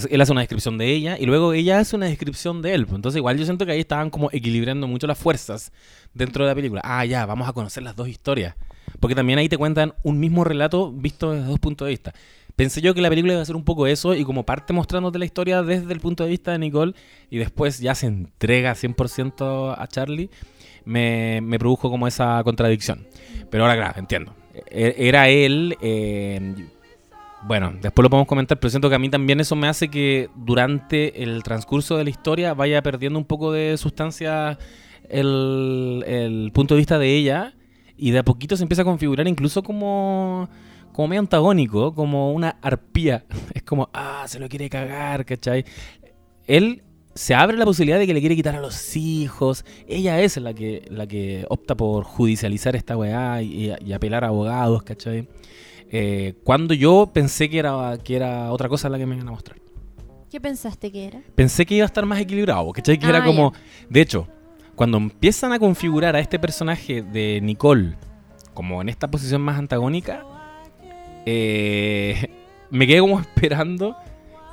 Él hace una descripción de ella y luego ella hace una descripción de él. Entonces igual yo siento que ahí estaban como equilibrando mucho las fuerzas dentro de la película. Ah, ya, vamos a conocer las dos historias. Porque también ahí te cuentan un mismo relato visto desde dos puntos de vista. Pensé yo que la película iba a ser un poco eso y como parte mostrándote la historia desde el punto de vista de Nicole y después ya se entrega 100% a Charlie, me, me produjo como esa contradicción. Pero ahora, claro, entiendo. E- Era él, eh, bueno, después lo podemos comentar, pero siento que a mí también eso me hace que durante el transcurso de la historia vaya perdiendo un poco de sustancia el, el punto de vista de ella y de a poquito se empieza a configurar incluso como, como medio antagónico, como una arpía. Es como, ah, se lo quiere cagar, ¿cachai? Él se abre la posibilidad de que le quiere quitar a los hijos. Ella es la que, la que opta por judicializar esta weá y, y apelar a abogados, ¿cachai? Eh, cuando yo pensé que era, que era otra cosa la que me iban a mostrar. ¿Qué pensaste que era? Pensé que iba a estar más equilibrado, ¿cachai? Que Ah, era como... De hecho, cuando empiezan a configurar a este personaje de Nicole como en esta posición más antagónica, eh, me quedé como esperando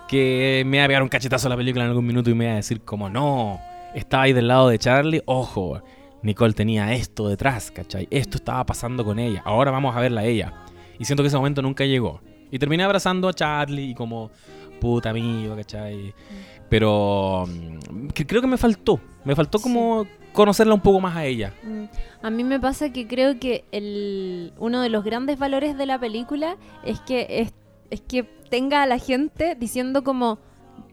que me iba a pegar un cachetazo a la película en algún minuto y me iba a decir como no, estaba ahí del lado de Charlie, ojo, Nicole tenía esto detrás, ¿cachai? Esto estaba pasando con ella, ahora vamos a verla a ella. Y siento que ese momento nunca llegó. Y terminé abrazando a Charlie y como puta amigo, ¿cachai? Pero mm, que- creo que me faltó, me faltó como conocerla un poco más a ella. Mm, A mí me pasa que creo que el, uno de los grandes valores de la película es que es, es que tenga a la gente diciendo como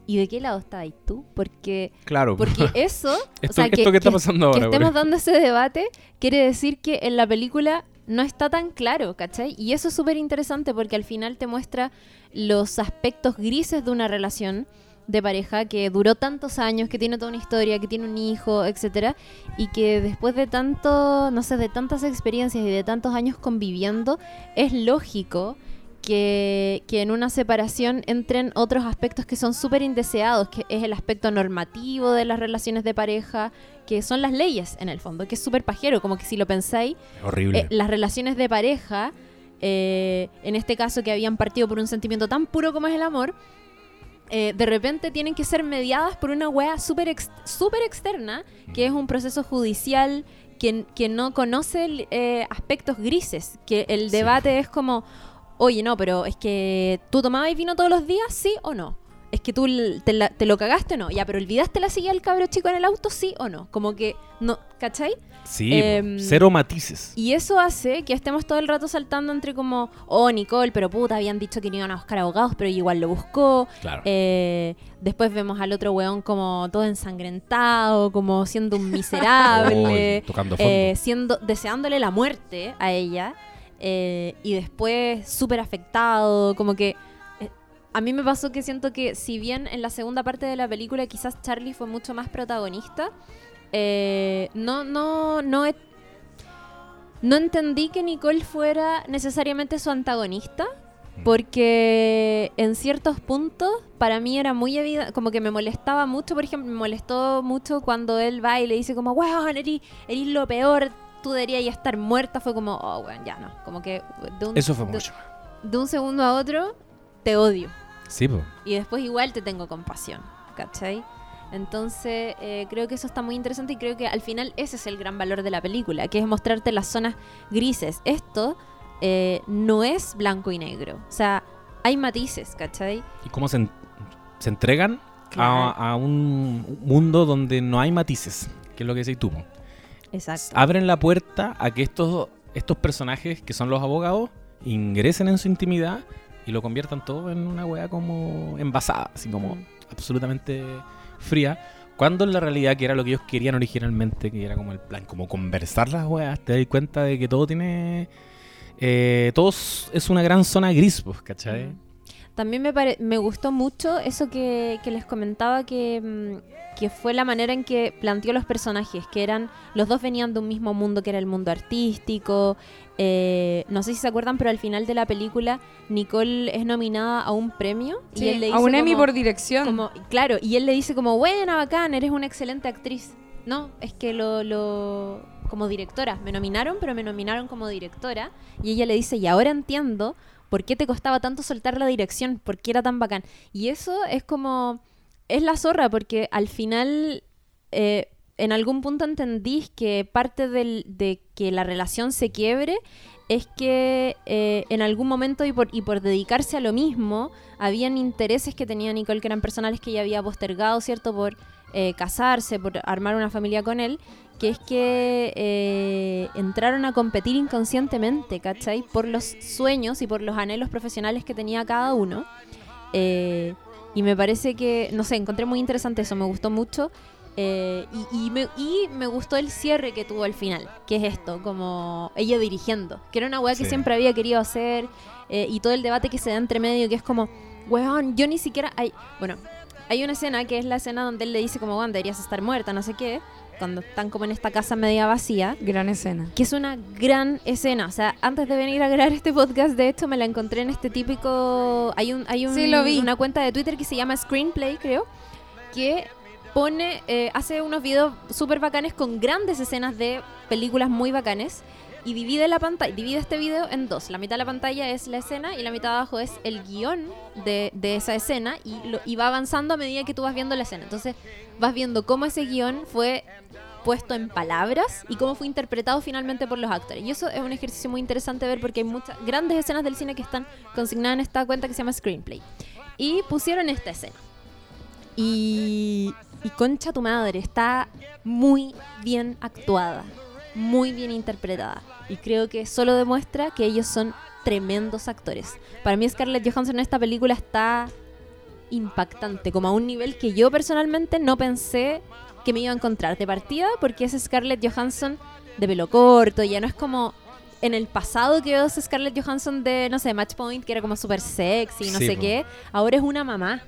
¿y de qué lado estabas tú? Porque Claro. porque eso, Esto- o sea, esto que está pasando que ahora, por estemos dando ese debate quiere decir que en la película no está tan claro, ¿cachai? Y eso es súper interesante porque al final te muestra los aspectos grises de una relación de pareja que duró tantos años, que tiene toda una historia, que tiene un hijo, etcétera, y que después de tanto, no sé, de tantas experiencias y de tantos años conviviendo, es lógico que, que en una separación entren otros aspectos que son súper indeseados, que es el aspecto normativo de las relaciones de pareja, que son las leyes en el fondo, que es súper pajero, como que si lo pensáis, Horrible. eh, las relaciones de pareja, eh, en este caso que habían partido por un sentimiento tan puro como es el amor, eh, de repente tienen que ser mediadas por una wea súper ex- súper externa, que es un proceso judicial que, que no conoce eh, aspectos grises, que el Sí. debate es como, oye, no, pero es que tú tomabas vino todos los días, sí o no. Es que tú te, la- te lo cagaste o no. Ya, pero olvidaste la silla del cabro chico en el auto, sí o no. Como que, no, ¿cachai? Sí, em, cero matices. Y eso hace que estemos todo el rato saltando entre como, oh, Nicole, pero puta, habían dicho que no iban a buscar abogados, pero igual lo buscó. Claro. Eh, después vemos al otro weón como todo ensangrentado, como siendo un miserable, Oh, tocando eh, siendo, deseándole la muerte a ella. eh, y después súper afectado, como que... eh, A mí me pasó que siento que si bien en la segunda parte de la película quizás Charlie fue mucho más protagonista, eh, no, no, no, no entendí que Nicole fuera necesariamente su antagonista, porque en ciertos puntos para mí era muy evidente, como que me molestaba mucho, por ejemplo, me molestó mucho cuando él va y le dice como, weón, eres, eres lo peor, tú deberías ya estar muerta, fue como, oh, weón, ya no, como que de un, Eso fue de- mucho. de un segundo a otro te odio. Sí, po. Y después igual te tengo compasión, ¿cachai? Entonces eh, creo que eso está muy interesante y creo que al final ese es el gran valor de la película, que es mostrarte las zonas grises. Esto eh, no es blanco y negro, o sea, hay matices, ¿cachai? Y cómo se, en- se entregan Claro. a, a un mundo donde no hay matices, que es lo que decís tú. Exacto. Abren la puerta a que estos, estos personajes, que son los abogados, ingresen en su intimidad y lo conviertan todo en una wea como envasada, así como Mm. absolutamente fría. Cuando en la realidad, que era lo que ellos querían originalmente, que era como el plan, como conversar las weas, te das cuenta de que todo tiene. eh, todo es una gran zona gris, pues, ¿cachai? También me, pare- me gustó mucho eso que, que les comentaba que, mm, que fue la manera en que planteó los personajes, que eran, los dos venían de un mismo mundo que era el mundo artístico. eh, no sé si se acuerdan, pero al final de la película Nicole es nominada a un premio y él le a dice un Emmy por dirección. como, claro, y él le dice como, buena, bacán, eres una excelente actriz. No, es que lo, lo... como directora, me nominaron, pero me nominaron como directora. Y ella le dice, y ahora entiendo por qué te costaba tanto soltar la dirección, por qué era tan bacán. Y eso es como, es la zorra, porque al final, eh, en algún punto entendís que parte de que la relación se quiebre es que eh, en algún momento y por, y por dedicarse a lo mismo, habían intereses que tenía Nicole que eran personales que ella había postergado, ¿cierto? Por eh, casarse, por armar una familia con él, que es que eh, entraron a competir inconscientemente, ¿cachai? Por los sueños y por los anhelos profesionales que tenía cada uno. Eh, y me parece que, no sé, encontré muy interesante eso, me gustó mucho. Eh, y, y me, y me gustó el cierre que tuvo al final, que es esto, como ella dirigiendo, que era una weá que siempre había querido hacer, eh, y todo el debate que se da entre medio, que es como, weón, yo ni siquiera... Hay, bueno, hay una escena que es la escena donde él le dice como, weón, deberías estar muerta, no sé qué, cuando están como en esta casa media vacía, Gran escena. que es una gran escena. O sea, antes de venir a grabar este podcast, de hecho, me la encontré en este típico. Hay un, hay un- Sí, lo vi. una cuenta de Twitter que se llama Screenplay, creo, que pone, eh, hace unos videos súper bacanes con grandes escenas de películas muy bacanes. Y divide la pantalla, divide este video en dos. La mitad de la pantalla es la escena y la mitad de abajo es el guion de, de esa escena y, lo, y va avanzando a medida que tú vas viendo la escena. Entonces vas viendo cómo ese guion fue puesto en palabras y cómo fue interpretado finalmente por los actores. Y eso es un ejercicio muy interesante ver porque hay muchas grandes escenas del cine que están consignadas en esta cuenta que se llama Screenplay. Y pusieron esta escena. Y, y concha tu madre, está muy bien actuada, muy bien interpretada. Y creo que solo demuestra que ellos son tremendos actores. Para mí Scarlett Johansson en esta película está impactante, como a un nivel que yo personalmente no pensé que me iba a encontrar de partida, porque es Scarlett Johansson de pelo corto, ya no es como en el pasado que veo Scarlett Johansson de, no sé, Match Point, que era como súper sexy, no Sí, sé po. qué. Ahora es una mamá.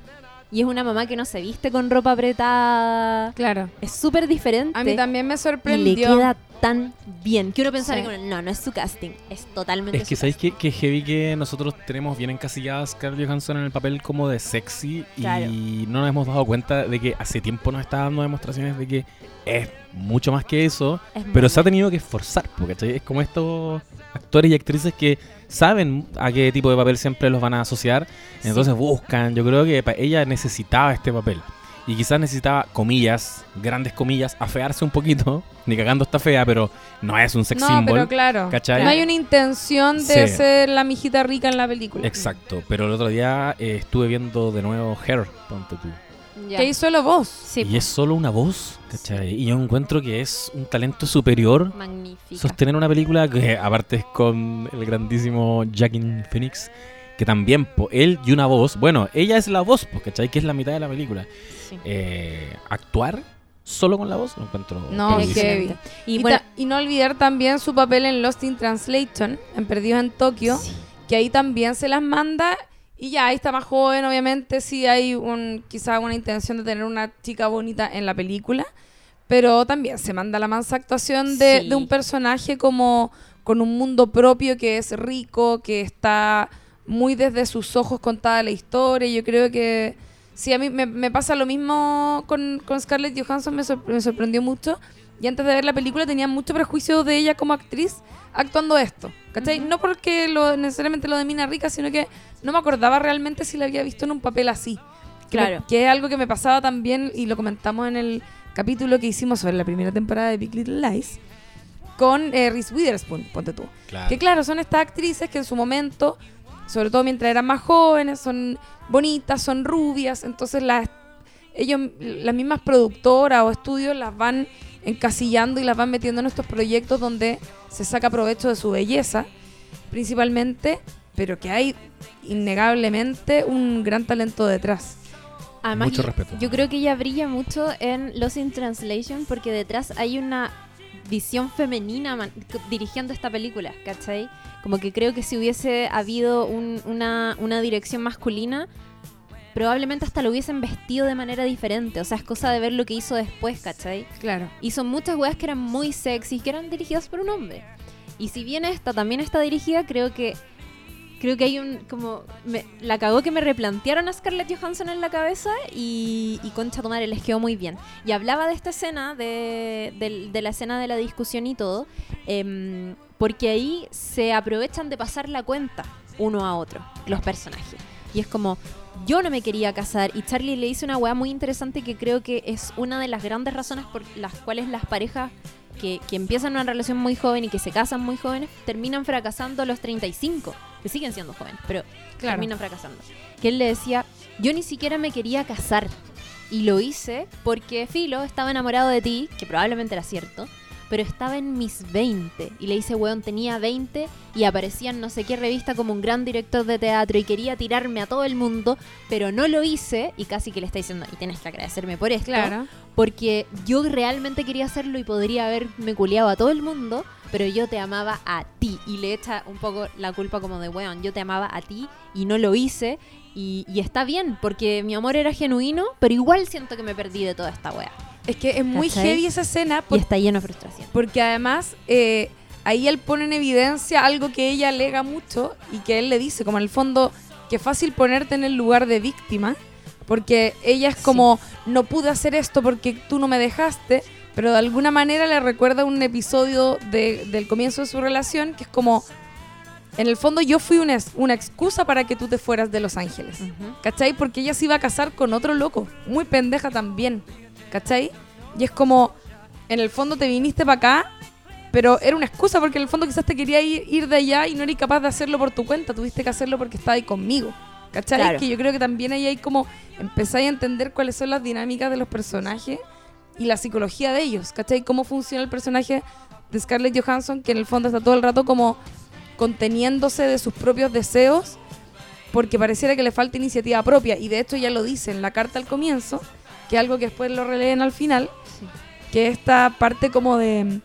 Y es una mamá que no se viste con ropa apretada. Claro. Es súper diferente. A mí también me y le sorprendió. queda tan bien que uno pensaría Sí. no, no es su casting, es totalmente Es que su sabéis casting. que, que heavy que nosotros tenemos bien encasillada a Scarlett Johansson en el papel como de sexy Claro. y no nos hemos dado cuenta de que hace tiempo nos está dando demostraciones de que es mucho más que eso, Es pero se ha tenido que esforzar, porque es como estos actores y actrices que saben a qué tipo de papel siempre los van a asociar, entonces buscan, yo creo que pa- ella necesitaba este papel. Y quizás necesitaba, comillas, grandes comillas, afearse un poquito. Ni cagando está fea, pero no es un sex no, symbol. pero claro. ¿cachai? No hay una intención de Sí. ser la mijita rica en la película. Exacto, pero el otro día eh, estuve viendo de nuevo Her, ponte tú. Ya. Que hizo solo vos. Sí, y es solo una voz, ¿cachai? Y yo encuentro que es un talento superior magnífica. sostener una película que aparte es con el grandísimo Jackin Phoenix, que también, po, él y una voz, bueno, ella es la voz, po, ¿cachai? Que es la mitad de la película. Sí. Eh, actuar solo con la voz lo encuentro No. Excelente. Y, Y bueno, y no olvidar también su papel en Lost in Translation, en Perdidos en Tokio, que ahí también se las manda y ya ahí está más joven, obviamente sí hay un quizá una intención de tener una chica bonita en la película, pero también se manda la mansa actuación de, Sí. de un personaje como con un mundo propio que es rico, que está muy desde sus ojos contada la historia. Yo creo que sí, a mí me, me pasa lo mismo con, con Scarlett Johansson, me, sor- me sorprendió mucho. Y antes de ver la película tenía mucho prejuicio de ella como actriz actuando esto. ¿Cachai? No porque lo, necesariamente lo de Mina Rica, sino que no me acordaba realmente si la había visto en un papel así. Que Claro. que es algo que me pasaba también y lo comentamos en el capítulo que hicimos sobre la primera temporada de Big Little Lies con eh, Reese Witherspoon, ponte tú. Claro. Que claro, son estas actrices que en su momento, sobre todo mientras eran más jóvenes, son bonitas, son rubias, entonces las ellos, las mismas productoras o estudios las van encasillando y las van metiendo en estos proyectos donde se saca provecho de su belleza, principalmente, pero que hay innegablemente un gran talento detrás. Además, Mucho yo- respeto. Yo creo que ella brilla mucho en Lost in Translation porque detrás hay una visión femenina man- dirigiendo esta película, ¿cachai? Como que creo que si hubiese habido un- una, una dirección masculina, probablemente hasta lo hubiesen vestido de manera diferente. O sea, es cosa de ver lo que hizo después, ¿cachai? Claro. Y son muchas weas que eran muy sexy, que eran dirigidas por un hombre. Y si bien esta también está dirigida, creo que creo que hay un como me- la cagó que me replantearon a Scarlett Johansson en la cabeza y, y concha tu madre les quedó muy bien. Y hablaba de esta escena, de, del- de la escena de la discusión y todo, em, porque ahí se aprovechan de pasar la cuenta uno a otro, los personajes. Y es como, yo no me quería casar y Charlie le hizo una weá muy interesante que creo que es una de las grandes razones por las cuales las parejas que, que empiezan una relación muy joven y que se casan muy jóvenes terminan fracasando a los 35, que siguen siendo jóvenes, pero Claro. terminan fracasando. Que él le decía, yo ni siquiera me quería casar y lo hice porque Filo estaba enamorado de ti, que probablemente era cierto, pero estaba en mis 20. Y le dice, weón, tenía 20 y aparecía en no sé qué revista como un gran director de teatro y quería tirarme a todo el mundo, pero no lo hice y casi que le está diciendo, y tienes que agradecerme por esto, Claro. porque yo realmente quería hacerlo y podría haberme culiado a todo el mundo, pero yo te amaba a ti. Y le echa un poco la culpa como de, weón, yo te amaba a ti y no lo hice. Y, y está bien, porque mi amor era genuino, pero igual siento que me perdí de toda esta wea. Es que es muy ¿Cachai? heavy esa escena Y está lleno de frustración. porque además eh, ahí él pone en evidencia algo que ella alega mucho y que él le dice, como en el fondo, que fácil ponerte en el lugar de víctima, porque ella es como, no pude hacer esto porque tú no me dejaste, pero de alguna manera le recuerda un episodio de- del comienzo de su relación que es como, en el fondo yo fui una, una excusa para que tú te fueras de Los Ángeles. ¿Cachai? Porque ella se iba a casar con otro loco, muy pendeja también. ¿Cachai? Y es como, en el fondo te viniste para acá, pero era una excusa porque en el fondo quizás te quería ir, ir de allá y no eres capaz de hacerlo por tu cuenta, tuviste que hacerlo porque estaba ahí conmigo. ¿Cachai? Claro. Que yo creo que también ahí hay como, empezáis a entender cuáles son las dinámicas de los personajes y la psicología de ellos, ¿cachai? Cómo funciona el personaje de Scarlett Johansson, que en el fondo está todo el rato como conteniéndose de sus propios deseos porque pareciera que le falta iniciativa propia. Y de hecho ya lo dice en la carta al comienzo, que es algo que después lo releen al final, Sí. que esta parte como de...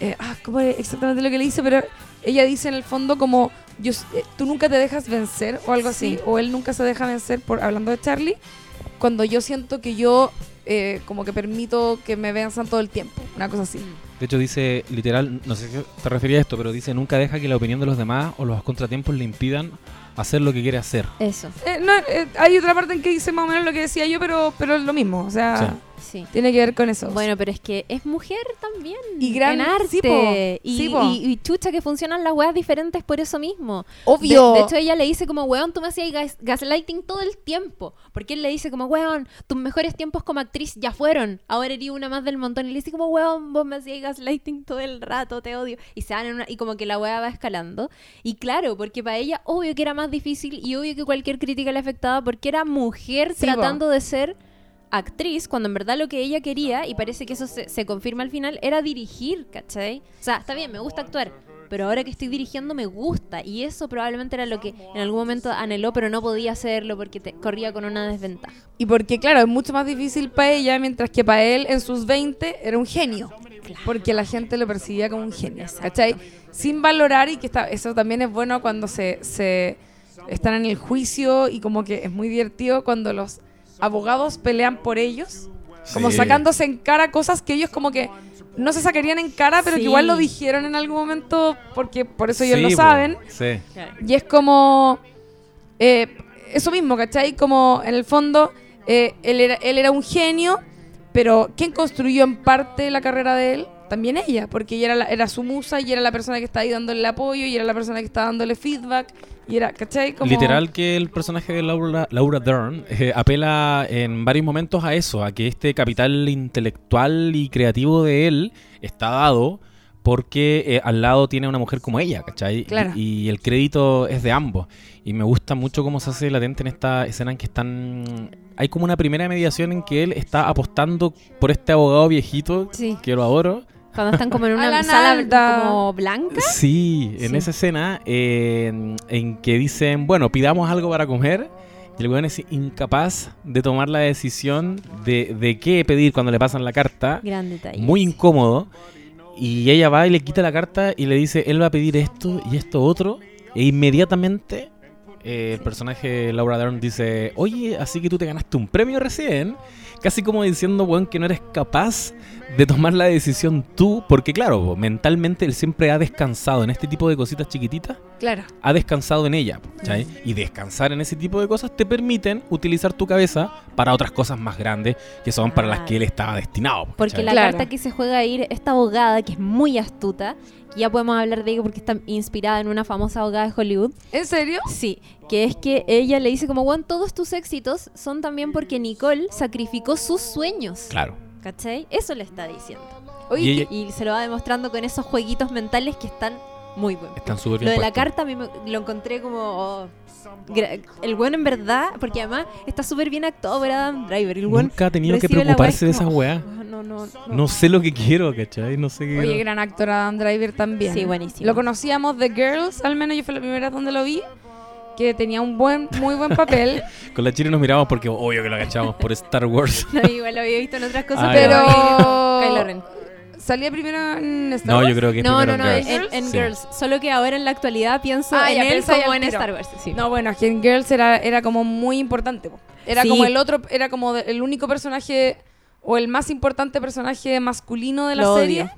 eh, ah, ¿cómo es exactamente lo que le dice? Pero ella dice en el fondo como, yo, eh, tú nunca te dejas vencer o algo así, Sí. o él nunca se deja vencer, por hablando de Charlie, cuando yo siento que yo eh, como que permito que me venzan todo el tiempo, una cosa así. De hecho, dice literal, no sé si te refería a esto, pero dice: nunca deja que la opinión de los demás o los contratiempos le impidan hacer lo que quiere hacer. Eso, Eh, no, eh, hay otra parte en que dice más o menos lo que decía yo, pero, pero es lo mismo, o sea, Sí. Sí. tiene que ver con eso. Bueno, pero es que es mujer también. Y gran- en arte. sí, y, Sí, po. y- y chucha que funcionan las weas diferentes por eso mismo. obvio. De, de hecho, ella le dice como, weón, tú me hacías gas- gaslighting todo el tiempo. Porque él le dice como, weón, tus mejores tiempos como actriz ya fueron. Ahora eres una más del montón. Y le dice como, weón, vos me hacías gaslighting todo el rato, te odio. Y se van en una- y como que la wea va escalando. Y claro, porque para ella, obvio que era más difícil y obvio que cualquier crítica le afectaba porque era mujer Sí, po. tratando de ser actriz cuando en verdad lo que ella quería, y parece que eso se, se confirma al final, era dirigir, ¿cachai? O sea, está bien, me gusta actuar, pero ahora que estoy dirigiendo me gusta, y eso probablemente era lo que en algún momento anheló, pero no podía hacerlo porque te- corría con una desventaja. Y porque, claro, es mucho más difícil para ella, mientras que para él en sus 20 era un genio. Porque la gente lo percibía como un genio, ¿cachai? Sin valorar y que está, eso también es bueno cuando se, se están en el juicio y como que es muy divertido cuando los abogados pelean por ellos, como Sí. sacándose en cara cosas que ellos como que no se sacarían en cara, pero Sí. que igual lo dijeron en algún momento porque por eso ellos Sí, lo saben. Sí. Y es como. eh, eso mismo, ¿cachai? Como en el fondo, eh, él, era, él era un genio, pero ¿quién construyó en parte la carrera de él? También ella, porque ella era, la- era su musa y era la persona que estaba ahí dándole el apoyo y era la persona que estaba dándole feedback. Y era, ¿cachai? Como, Literal que el personaje de Laura, Laura Dern eh, apela en varios momentos a eso, a que este capital intelectual y creativo de él está dado porque eh, al lado tiene una mujer como ella, ¿cachai? Claro. Y, y el crédito es de ambos. Y me gusta mucho cómo se hace latente en esta escena en que están... Hay como una primera mediación en que él está apostando por este abogado viejito, Sí. que lo adoro. Cuando están como en una la sala como blanca. Sí, en Sí. esa escena eh, en, en que dicen, bueno, pidamos algo para comer. Y el weón es incapaz de tomar la decisión de, de qué pedir cuando le pasan la carta. Gran detalle. Muy incómodo. Y ella va y le quita la carta y le dice, él va a pedir esto y esto otro. E inmediatamente eh, el personaje Laura Dern dice, oye, así que tú te ganaste un premio recién. Casi como diciendo, weón, que no eres capaz de tomar la decisión tú. Porque claro, mentalmente él siempre ha descansado en este tipo de cositas chiquititas. Claro. Ha descansado en ella. Y descansar en ese tipo de cosas te permiten utilizar tu cabeza para otras cosas más grandes que son para las que él estaba destinado. po, Porque la Claro. carta que se juega a ir, esta abogada que es muy astuta, que ya podemos hablar de ella porque está inspirada en una famosa abogada de Hollywood. ¿En serio? Sí, que es que ella le dice como, Juan, todos tus éxitos son también porque Nicole sacrificó sus sueños. Claro. ¿Cachai? Eso le está diciendo. Oye, Y ella- Y se lo va demostrando con esos jueguitos mentales que están muy buenos. Están súper Lo bien de la carta a mí me- lo encontré como... oh, el bueno en verdad, porque además está súper bien actuado por Adam Driver. El Nunca ha tenido que preocuparse weá de y esas como, weas. "Oh, No, no, no. No sé lo que quiero, ¿cachai? No sé qué Oye, quiero. gran actor Adam Driver también. Sí, buenísimo. Lo conocíamos de Girls, al menos yo fue la primera vez donde lo vi, que tenía un buen, muy buen papel. Con la Chile nos miramos porque obvio que lo agachamos por Star Wars. No, igual lo había visto en otras cosas, Ah, pero... Kylo Ren. ¿Salía primero en Star No, Wars? yo creo que No, primero no, no, en Girls. en Sí. Girls. Solo que ahora en la actualidad pienso Ah, en ya, él como al en. Star Wars. Sí. No, bueno, es que en Girls era, era como muy importante. po. Era Sí. como el otro, era como el único personaje o el más importante personaje masculino de la Lo serie.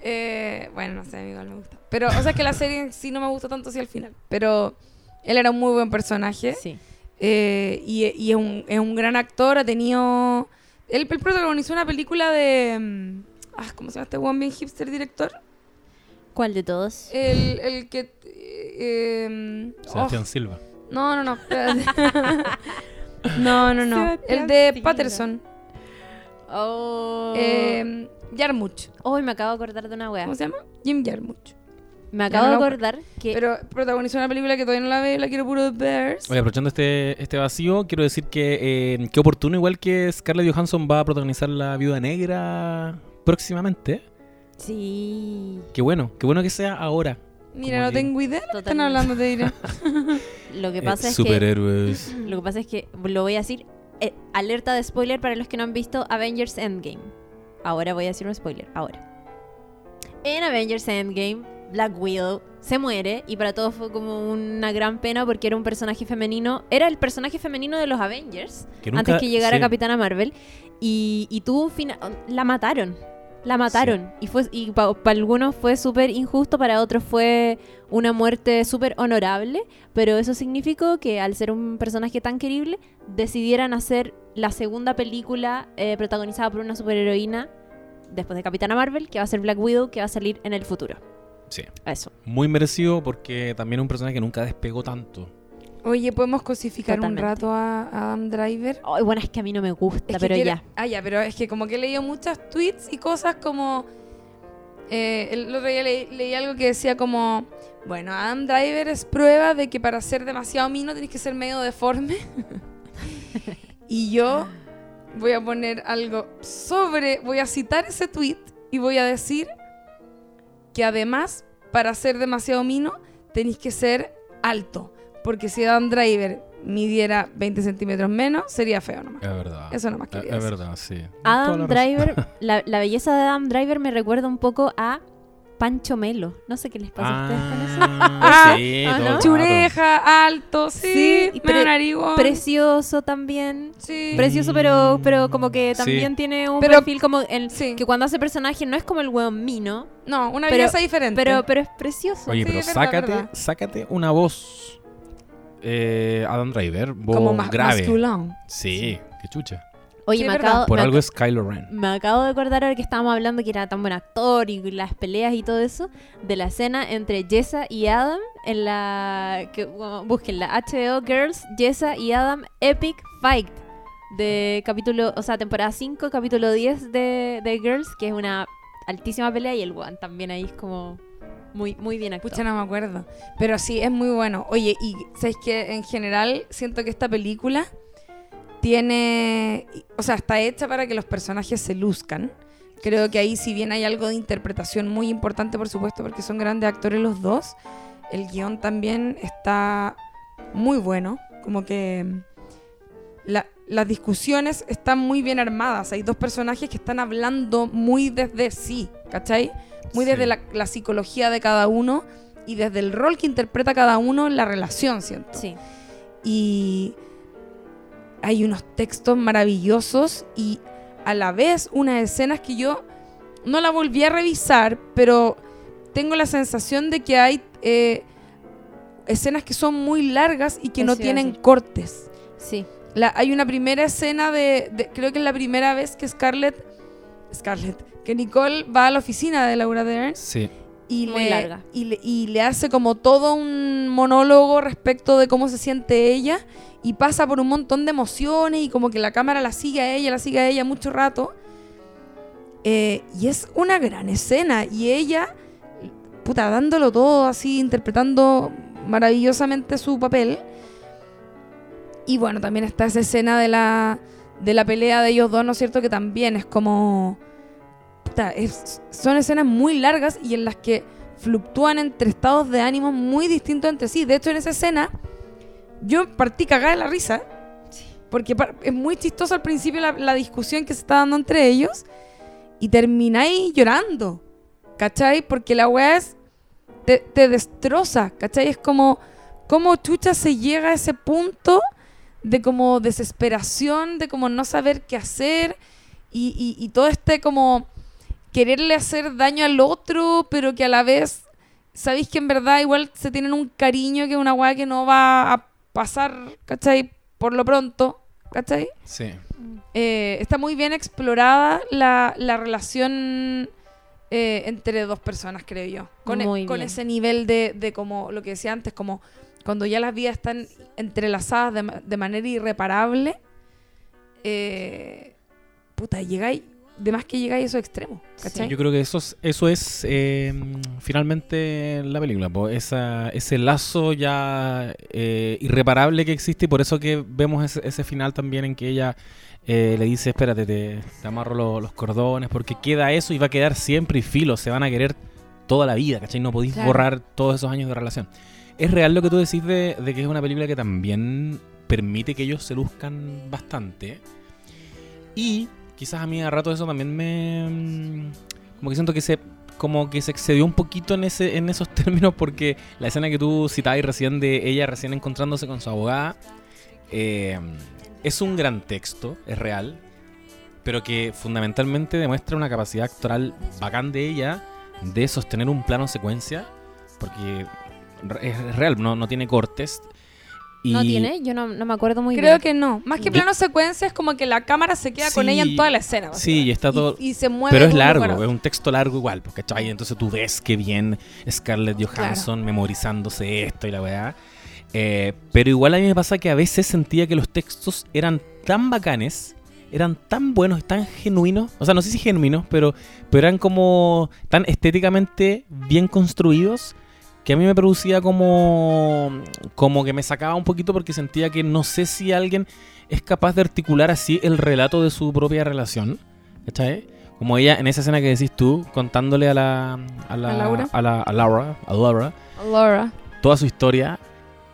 Eh, bueno, no sé, a mí igual me gusta. Pero, o sea, que la serie en sí no me gusta tanto hacia el final. Pero él era un muy buen personaje. Sí. Eh, y y es, un, es un gran actor. Ha tenido. Él, él protagonizó una película de. Ah, ¿Cómo se llama este buen bien hipster director? ¿Cuál de todos? El, el que... eh, em, Sebastián Silva. oh, no, no, no. no, no, no. Sebastián El de Silva. Patterson. Oh. Eh, Jarmusch. Hoy me acabo de acordar de una wea. ¿Cómo se llama? Jim Jarmusch. Me acabo no de acordar que. Pero protagonizó una película que todavía no la veo, la quiero puro de Bears. Oye, aprovechando este, este vacío, quiero decir que eh, qué oportuno, igual que Scarlett Johansson va a protagonizar La Viuda Negra próximamente. Sí. Qué bueno, qué bueno que sea ahora. Mira, no que- tengo idea. Están hablando de Ira. Lo que Eh, pasa es que. superhéroes. Lo que pasa es que. Lo voy a decir. eh, alerta de spoiler para los que no han visto Avengers Endgame. Ahora voy a decir un spoiler. Ahora. En Avengers Endgame, Black Widow se muere y para todos fue como una gran pena porque era un personaje femenino. Era el personaje femenino de los Avengers. Que nunca- antes que llegara sí. Capitana Marvel. Y, y tuvo un final. La mataron. La mataron. Y fue y para algunos fue súper injusto, para otros fue una muerte súper honorable. Pero eso significó que al ser un personaje tan querible, decidieran hacer la segunda película eh, protagonizada por una superheroína después de Capitana Marvel, que va a ser Black Widow, que va a salir en el futuro. Sí. Eso. Muy merecido porque también es un personaje que nunca despegó tanto. Oye, ¿podemos cosificar Totalmente. un rato a Adam Driver? Ay, bueno, es que a mí no me gusta, Es que pero quiero- ya. Ah, ya, pero es que como que he leído muchas tweets y cosas como... eh, el otro día leí, leí algo que decía como... Bueno, Adam Driver es prueba de que para ser demasiado mino tienes que ser medio deforme. y yo voy a poner algo sobre... Voy a citar ese tweet y voy a decir que además para ser demasiado mino tenéis que ser alto. Porque si Adam Driver midiera 20 centímetros menos, sería feo nomás. Es verdad. Eso nomás quería es decir. verdad, sí. Toda Adam la. Driver, la, la belleza de Adam Driver me recuerda un poco a Pancho Melo. No sé qué les pasa a ustedes con eso. Ah, sí, Ah. Chureja, alto, sí, pre- narigón. Precioso también. sí. Precioso, pero, pero como que Sí. también tiene un Pero- perfil como el sí. que cuando hace personaje no es como el weón mino, no, una pero- belleza diferente. pero, pero es precioso. Oye, Sí, pero verdad, sácate, verdad. sácate una voz. Eh, Adam Driver, como más grave. masculón. Sí, qué chucha. Oye, Sí, me es verdad. acabo, Por me, algo es Kylo Ren. me acabo de acordar ahora que estábamos hablando que era tan buen actor y las peleas y todo eso, de la escena entre Jessa y Adam en la... que bueno, busquen la HBO Girls, Jessa y Adam Epic Fight de capítulo, o sea, temporada 5, capítulo 10 de, de Girls, que es una altísima pelea y el one también ahí es como muy, muy bien actuado. Pucha, no me acuerdo. Pero sí, es muy bueno. Oye, y sabes que en general siento que esta película tiene. O sea, está hecha para que los personajes se luzcan. Creo que ahí, si bien hay algo de interpretación muy importante, por supuesto, porque son grandes actores los dos, el guion también está muy bueno. Como que. la- las discusiones están muy bien armadas. Hay dos personajes que están hablando muy desde sí, ¿cachai? Muy Sí. desde la, la psicología de cada uno y desde el rol que interpreta cada uno en la relación, siento. Sí. Y hay unos textos maravillosos y a la vez unas escenas que yo no la volví a revisar, pero tengo la sensación de que hay eh, escenas que son muy largas y que no tienen decir. cortes. Sí. La- hay una primera escena de, de- creo que es la primera vez que Scarlett, Scarlett, que Nicole va a la oficina de Laura Dern Sí. y Muy le, larga. Y, le, y le hace como todo un monólogo respecto de cómo se siente ella y pasa por un montón de emociones y como que la cámara la sigue a ella, la sigue a ella mucho rato. Eh, y es una gran escena y ella, puta, dándolo todo así, interpretando maravillosamente su papel. Y bueno, también está esa escena de la, de la pelea de ellos dos, ¿no es cierto? Que también es como... puta, es- son escenas muy largas y en las que fluctúan entre estados de ánimo muy distintos entre sí. De hecho, en esa escena, yo partí cagada de la risa. Porque es muy chistoso al principio la, la discusión que se está dando entre ellos. Y termináis llorando. ¿Cachai? Porque la weá es. Te, te destroza. ¿Cachai? Es como. ¿Cómo chucha se llega a ese punto de como desesperación, de como no saber qué hacer? Y, y- y todo este como quererle hacer daño al otro, pero que a la vez sabéis que en verdad igual se tienen un cariño que es una weá que no va a pasar, ¿cachai? Por lo pronto, ¿cachai? Sí. Eh, está muy bien explorada la, la relación eh, entre dos personas, creo yo. Con, e- Muy con bien. ese nivel de, de como lo que decía antes, como cuando ya las vidas están entrelazadas de, de manera irreparable, eh, puta, llegáis, de más que llegáis a esos extremos, ¿cachai? Yo creo que eso es, eso es eh, finalmente la película, po, esa, ese lazo ya eh, irreparable que existe y por eso que vemos ese, ese final también en que ella eh, le dice, espérate, te, te amarro lo- los cordones, porque queda eso y va a quedar siempre y filo, se van a querer toda la vida, ¿cachai? No podéis Claro. borrar todos esos años de relación. Es real lo que tú decís de, de que es una película que también permite que ellos se luzcan bastante. Y quizás a mí a rato eso también me... mm, Como que siento que se como que se excedió un poquito en ese en esos términos porque la escena que tú citabas recién de ella recién encontrándose con su abogada eh, es un gran texto, es real, pero que fundamentalmente demuestra una capacidad actoral bacán de ella de sostener un plano secuencia, porque es real, no, no tiene cortes. Y ¿No tiene? Yo no, no me acuerdo muy Creo bien. que no. Más que plano secuencia es como que la cámara se queda con ella en toda la escena. Sí, y está todo... Y, y se mueve. Pero es largo, es un texto largo igual, porque ¿cachai? Entonces tú ves que bien Scarlett Johansson memorizándose esto y la weá. Eh, pero igual a mí me pasa que a veces sentía que los textos eran tan bacanes, eran tan buenos, tan genuinos. O sea, no sé si genuinos, pero, pero eran como tan estéticamente bien construidos que a mí me producía como, como que me sacaba un poquito porque sentía que no sé si alguien es capaz de articular así el relato de su propia relación. ¿Cachai? Como ella en esa escena que decís tú, contándole a la. A, la, ¿A Laura? A, la, a Laura. A Laura. Laura. Toda su historia.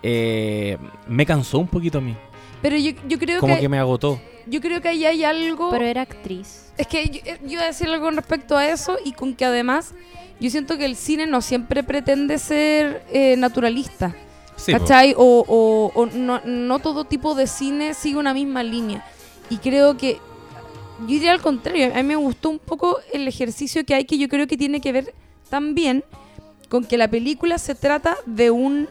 eh, me cansó un poquito a mí. Pero yo, yo creo Como que, que me agotó. yo creo que ahí hay algo. Pero era actriz. Es que yo, yo iba a decir algo con respecto a eso y con que además yo siento que el cine no siempre pretende ser eh, naturalista. Sí. ¿Cachai? O, o- o no, no todo tipo de cine sigue una misma línea. Y creo que, yo diría al contrario, a mí me gustó un poco el ejercicio que hay que yo creo que tiene que ver también con que la película se trata de un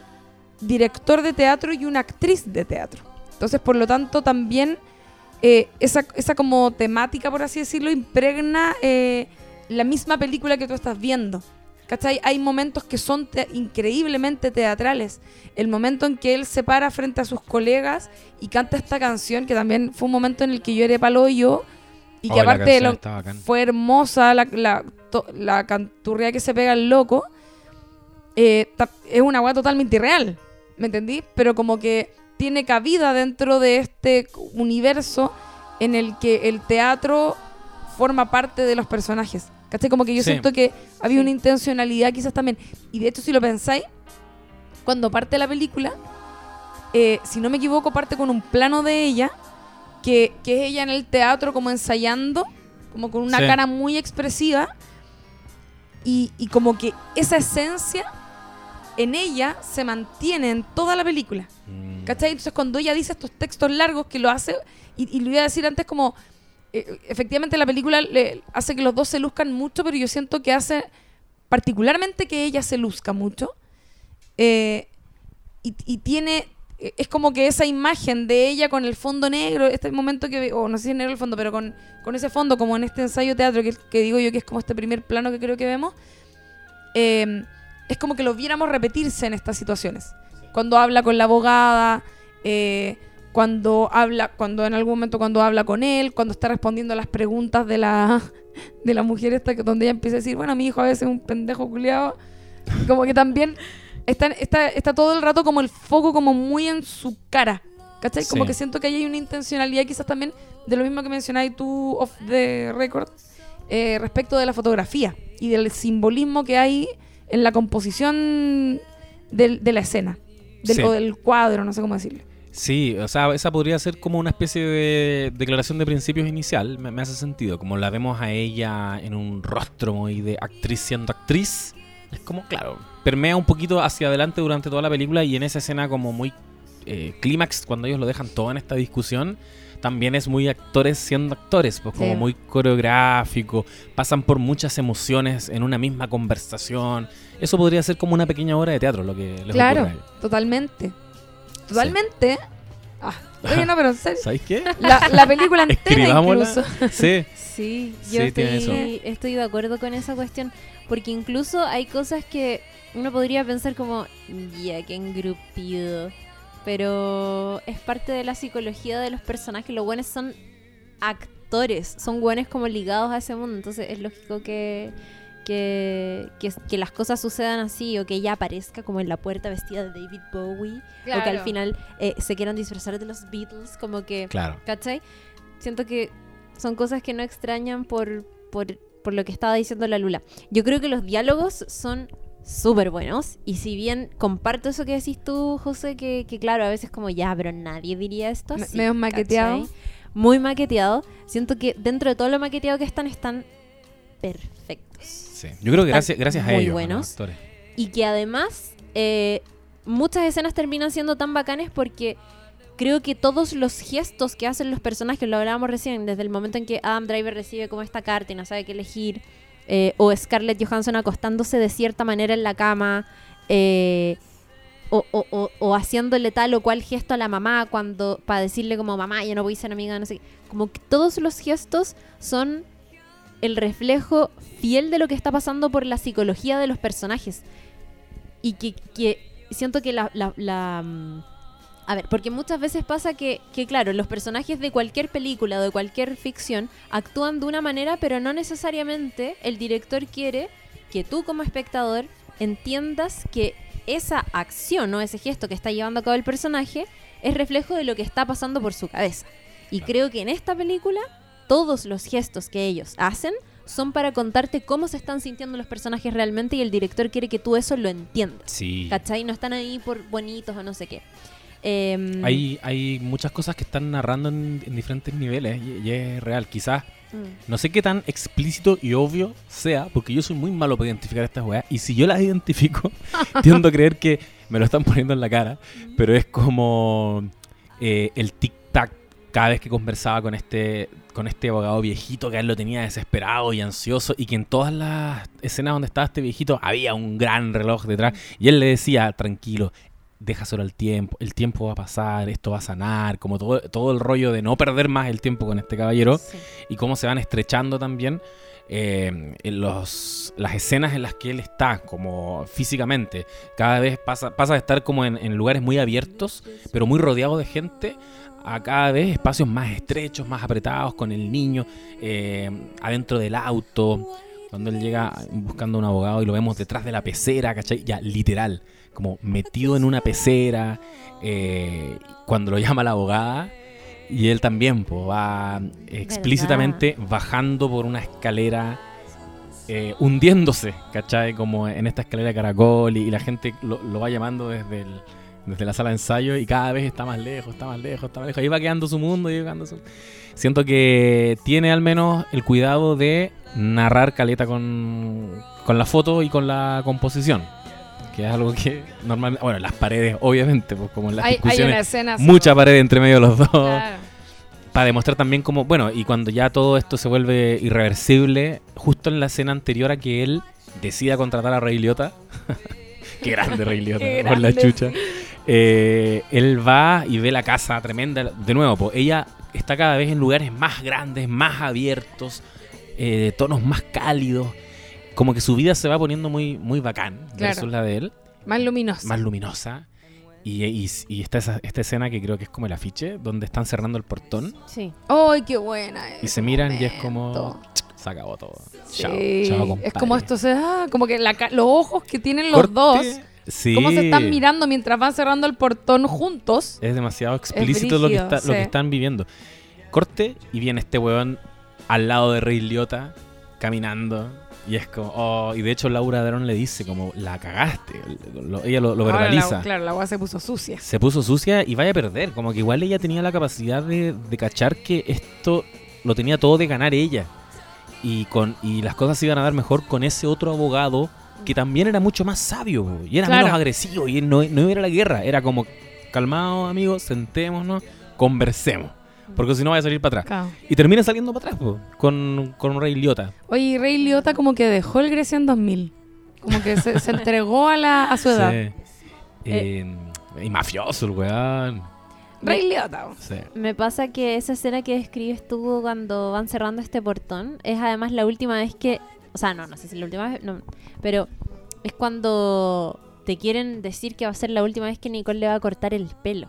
director de teatro y una actriz de teatro. Entonces, por lo tanto, también eh, esa, esa como temática, por así decirlo, impregna eh, la misma película que tú estás viendo. ¿Cachai? Hay momentos que son te- increíblemente teatrales. El momento en que él se para frente a sus colegas y canta esta canción, que también fue un momento en el que yo era palo yo, y que Oh, aparte de lo- fue hermosa la, la, to- la canturrea que se pega el loco, eh, ta- es una weá totalmente irreal, ¿me entendí? Pero como que tiene cabida dentro de este universo en el que el teatro forma parte de los personajes. ¿Cachai? Como que yo Sí. siento que había una intencionalidad quizás también. Y de hecho, si lo pensáis, cuando parte la película, eh, si no me equivoco, parte con un plano de ella, que, que es ella en el teatro como ensayando, como con una Sí. cara muy expresiva, y, y como que esa esencia en ella se mantiene en toda la película. Mm. ¿Cachai? Entonces cuando ella dice estos textos largos que lo hace, y, y lo iba a decir antes como, eh, efectivamente la película le hace que los dos se luzcan mucho, pero yo siento que hace particularmente que ella se luzca mucho. Eh, y, y tiene, eh, es como que esa imagen de ella con el fondo negro, este momento que, o no sé si es negro el fondo, pero con, con ese fondo, como en este ensayo teatro que, que digo yo que es como este primer plano que creo que vemos, eh, es como que lo viéramos repetirse en estas situaciones. Cuando habla con la abogada, eh, cuando habla, cuando en algún momento cuando habla con él, cuando está respondiendo a las preguntas de la, de la mujer esta que donde ella empieza a decir, bueno, mi hijo a veces es un pendejo culiado. Como que también está, está, está todo el rato como el foco como muy en su cara. ¿Cachai? Como que siento que ahí hay una intencionalidad quizás también de lo mismo que mencionáis tú off the record eh, respecto de la fotografía y del simbolismo que hay en la composición del- de la escena. Del, Sí. O del cuadro, no sé cómo decirlo. Sí, o sea, esa podría ser como una especie de declaración de principios inicial, me, me hace sentido, como la vemos a ella en un rostro muy de actriz siendo actriz, es como, claro, permea un poquito hacia adelante durante toda la película y en esa escena como muy eh, clímax, cuando ellos lo dejan todo en esta discusión, también es muy actores siendo actores, pues como Sí. muy coreográfico, pasan por muchas emociones en una misma conversación, eso podría ser como una pequeña obra de teatro, lo que les Claro, ocurre a totalmente. Totalmente. Ah, Oye, no, pero en serio. ¿Sabéis qué? La, la película entera incluso. Sí. Sí, yo Sí, estoy, estoy de acuerdo con esa cuestión. Porque incluso hay cosas que uno podría pensar como, ya, qué engrupido. Pero es parte de la psicología de los personajes. Los buenos son actores, son buenos como ligados a ese mundo. Entonces es lógico que, que, que, que las cosas sucedan así o que ella aparezca como en la puerta vestida de David Bowie. O que al Claro. final eh, se quieran disfrazar de los Beatles. Como que Claro. ¿Cachai? Siento que son cosas que no extrañan por, por, por lo que estaba diciendo la Lula. Yo creo que los diálogos son súper buenos. Y si bien comparto eso que decís tú, José, que, que claro, a veces como ya, pero nadie diría esto. Me- así, medio maqueteado. ¿cachai? Muy maqueteado. Siento que dentro de todo lo maqueteado que están, están perfectos. Sí. Yo creo que gracias, gracias a muy ellos, a los buenos. actores. Y que además eh, muchas escenas terminan siendo tan bacanes porque creo que todos los gestos que hacen los personajes, lo hablábamos recién, desde el momento en que Adam Driver recibe como esta carta y no sabe qué elegir, eh, o Scarlett Johansson acostándose de cierta manera en la cama, eh, o, o- o- o haciéndole tal o cual gesto a la mamá cuando para decirle como mamá, ya no voy a ser amiga, no sé. Como que todos los gestos son el reflejo fiel de lo que está pasando por la psicología de los personajes. Y que, siento que la, mm, a ver, porque muchas veces pasa que, que, claro, los personajes de cualquier película o de cualquier ficción actúan de una manera, pero no necesariamente el director quiere que tú como espectador entiendas que esa acción o ese gesto que está llevando a cabo el personaje es reflejo de lo que está pasando por su cabeza. Y creo que en esta película todos los gestos que ellos hacen son para contarte cómo se están sintiendo los personajes realmente y el director quiere que tú eso lo entiendas. Sí. ¿Cachai? No están ahí por bonitos o no sé qué. Em, Hay, hay muchas cosas que están narrando en, en diferentes niveles y, y es real. Quizás, mm, no sé qué tan explícito y obvio sea, porque yo soy muy malo para identificar estas weas. Y si yo las identifico, tiendo a creer que me lo están poniendo en la cara. Pero es como eh, el tic-tac cada vez que conversaba con este, con este abogado viejito que a él lo tenía desesperado y ansioso. Y que en todas las escenas donde estaba este viejito había un gran reloj detrás. Y él le decía, tranquilo, deja solo el tiempo, el tiempo va a pasar, esto va a sanar, como todo, todo el rollo de no perder más el tiempo con este caballero sí. y cómo se van estrechando también eh, en los, las escenas en las que él está, como físicamente. Cada vez pasa, pasa de estar como en, en lugares muy abiertos, pero muy rodeado de gente, a cada vez espacios más estrechos, más apretados, con el niño eh, adentro del auto. Cuando él llega buscando a un abogado y lo vemos detrás de la pecera, ¿cachai? Ya, literal, como metido en una pecera. eh, cuando lo llama la abogada, y él también po, va explícitamente bajando por una escalera, eh, hundiéndose, ¿cachai? Como en esta escalera de caracol, y, y la gente lo, lo va llamando desde, el- desde la sala de ensayo, y cada vez está más lejos, está más lejos, está más lejos. Ahí va quedando su mundo, y va quedando su... Siento que tiene al menos el cuidado de narrar caleta con, con la foto y con la composición. Que es algo que normalmente. Bueno, las paredes, obviamente, pues como en las Hay, hay discusiones. una escena. mucha pared entre medio de los dos. Claro. Para demostrar también cómo. Bueno, y cuando ya todo esto se vuelve irreversible, justo en la escena anterior a que él decida contratar a Ray Liotta. Qué grande Ray Liotta, por la chucha. Eh, él va y ve la casa tremenda. De nuevo, pues, ella está cada vez en lugares más grandes, más abiertos, eh, de tonos más cálidos. Como que su vida se va poniendo muy, muy bacán Claro. versus la de él, Más luminosa. más luminosa. Y, y, y está esa- esta escena que creo que es como el afiche, donde están cerrando el portón Sí. ¡Ay, qué buena! y se miran y es como. Se acabó todo. Sí. Chao, es como esto, se da, como que la los ojos que tienen los Corte. dos, Sí. cómo se están mirando mientras van cerrando el portón juntos. Es demasiado explícito lo, que está, lo que están viviendo. Corte y viene este weón al lado de Rey Liotta caminando. Y es como, oh, y de hecho Laura Dern le dice como, la cagaste. Lo- ella lo, lo Ahora la- verbaliza. claro, la agua se puso sucia. Se puso sucia y vaya a perder. Como que igual ella tenía la capacidad de, de cachar que esto lo tenía todo de ganar ella. Y, con, y las cosas se iban a dar mejor con ese otro abogado que también era mucho más sabio y era Claro. menos agresivo. Y no, no era la guerra, era como, calmados amigos, sentémonos, conversemos. Porque si no vaya a salir para atrás. Claro. Y termina saliendo para atrás po, con, con Rey Liotta. Oye, Rey Liotta como que dejó el Grecia en 2000. Como que se, se entregó a, la, a su edad. Sí. Eh, y mafioso el weón. Rey Liotta. Sí. Me pasa que esa escena que describes tú cuando van cerrando este portón es además la última vez que. O sea, no, no sé si es la última vez. No, pero es cuando te quieren decir que va a ser la última vez que Nicole le va a cortar el pelo.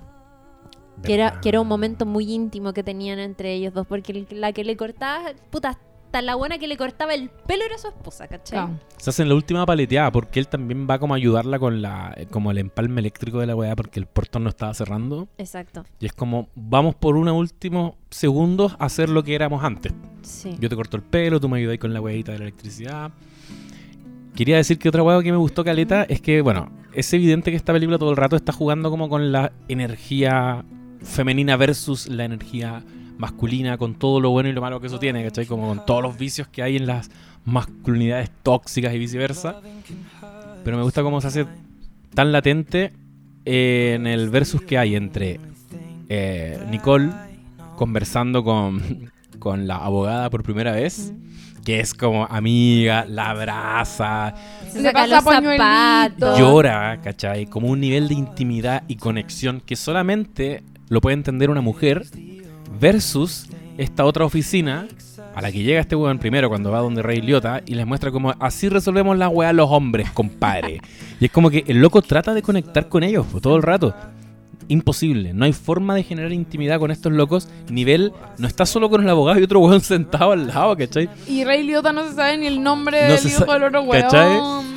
Que era, que era un momento muy íntimo que tenían entre ellos dos. Porque la que le cortaba. Puta, hasta la buena que le cortaba el pelo era su esposa, ¿cachai? Ah. Se hacen la última paleteada porque él también va como a ayudarla con la como el empalme eléctrico de la weá porque el portón no estaba cerrando. Exacto. Y es como, vamos por unos últimos segundos a hacer lo que éramos antes. Sí. Yo te corto el pelo, tú me ayudas con la weadita de la electricidad. Quería decir que otra hueá que me gustó Caleta es que, bueno, es evidente que esta película todo el rato está jugando como con la energía femenina versus la energía masculina, con todo lo bueno y lo malo que eso tiene, ¿cachai? Como con todos los vicios que hay en las masculinidades tóxicas y viceversa. Pero me gusta cómo se hace tan latente en el versus que hay entre eh, Nicole conversando con, con la abogada por primera vez, que es como amiga, la abraza, Se Le saca pasa los pañuelito. zapatos. llora, ¿cachai? Como un nivel de intimidad y conexión que solamente lo puede entender una mujer versus esta otra oficina a la que llega este weón primero cuando va donde Rey Liotta y les muestra como así resolvemos la weá los hombres, compadre. y es como que el loco trata de conectar con ellos pues, todo el rato. Imposible, no hay forma de generar intimidad con estos locos. Nivel, no está solo con el abogado y otro weón sentado al lado, ¿cachai? Y Rey Liotta no se sabe ni el nombre No del hijo del otro weón. ¿cachai?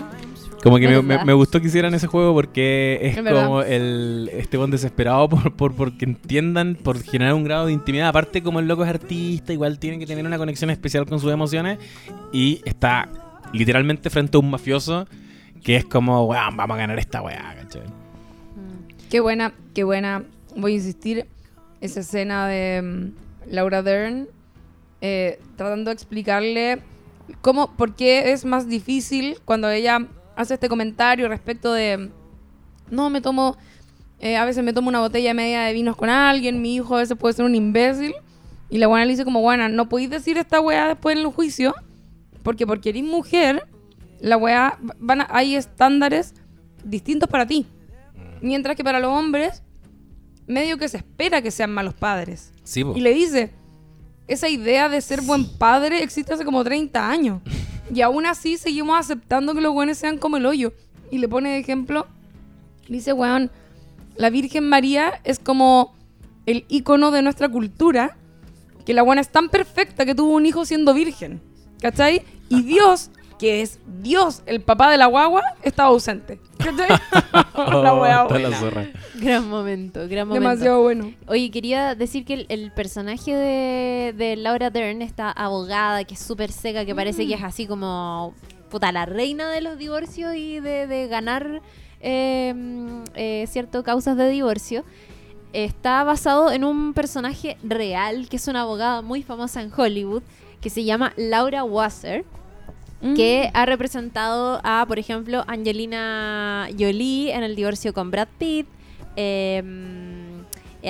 Como que me, me- verdad. me gustó que hicieran ese juego porque es Es verdad. como el este buen desesperado por, por porque entiendan, por generar un grado de intimidad. Aparte, como el loco es artista, igual tiene que tener una conexión especial con sus emociones. Y está literalmente frente a un mafioso que es como, weón, vamos a ganar esta weá, ¿cachai? Mm. Qué buena, qué buena. Voy a insistir. Esa escena de mm, Laura Dern eh, tratando de explicarle cómo, por qué es más difícil cuando ella hace este comentario respecto de no me tomo, eh, a veces me tomo una botella media de vinos con alguien, mi hijo a veces puede ser un imbécil. Y la buena le dice como, buena, no podéis decir esta weá después en el juicio, porque porque eres mujer, la weá, van a- hay estándares distintos para ti. Mientras que para los hombres, medio que se espera que sean malos padres. Sí. Y le dice, esa idea de ser buen padre existe hace como 30 años. Y aún así seguimos aceptando que los buenos sean como el hoyo. Y le pone de ejemplo, dice, weón, la Virgen María es como el icono de nuestra cultura, que la buena es tan perfecta que tuvo un hijo siendo virgen. ¿Cachai? Y Dios, que es Dios, el papá de la guagua, estaba ausente. La wea Oh, está la buena. zorra. Gran momento, gran momento. Demasiado bueno. Oye, quería decir que el, el personaje de, de Laura Dern, esta abogada que es súper seca, que parece que es así como puta, la reina de los divorcios y de, de ganar eh, eh, ciertas causas de divorcio, está basado en un personaje real, que es una abogada muy famosa en Hollywood, que se llama Laura Wasser que ha representado a, por ejemplo, Angelina Jolie en el divorcio con Brad Pitt, eh,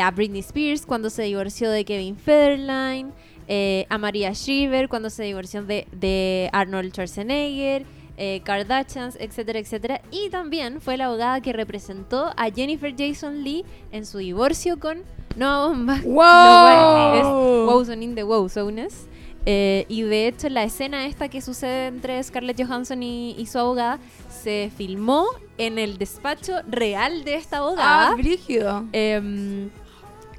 a Britney Spears cuando se divorció de Kevin Federline, eh, a Maria Shriver cuando se divorció de, de Arnold Schwarzenegger, eh, Kardashians, etcétera, etcétera. Y también fue la abogada que representó a Jennifer Jason Lee en su divorcio con Noah Baumbach. ¡Wow! No, es Wowzone in the Wowzones. Eh, y de hecho la escena esta que sucede entre Scarlett Johansson y, y su abogada se filmó en el despacho real de esta abogada. Ah, brígido. Em,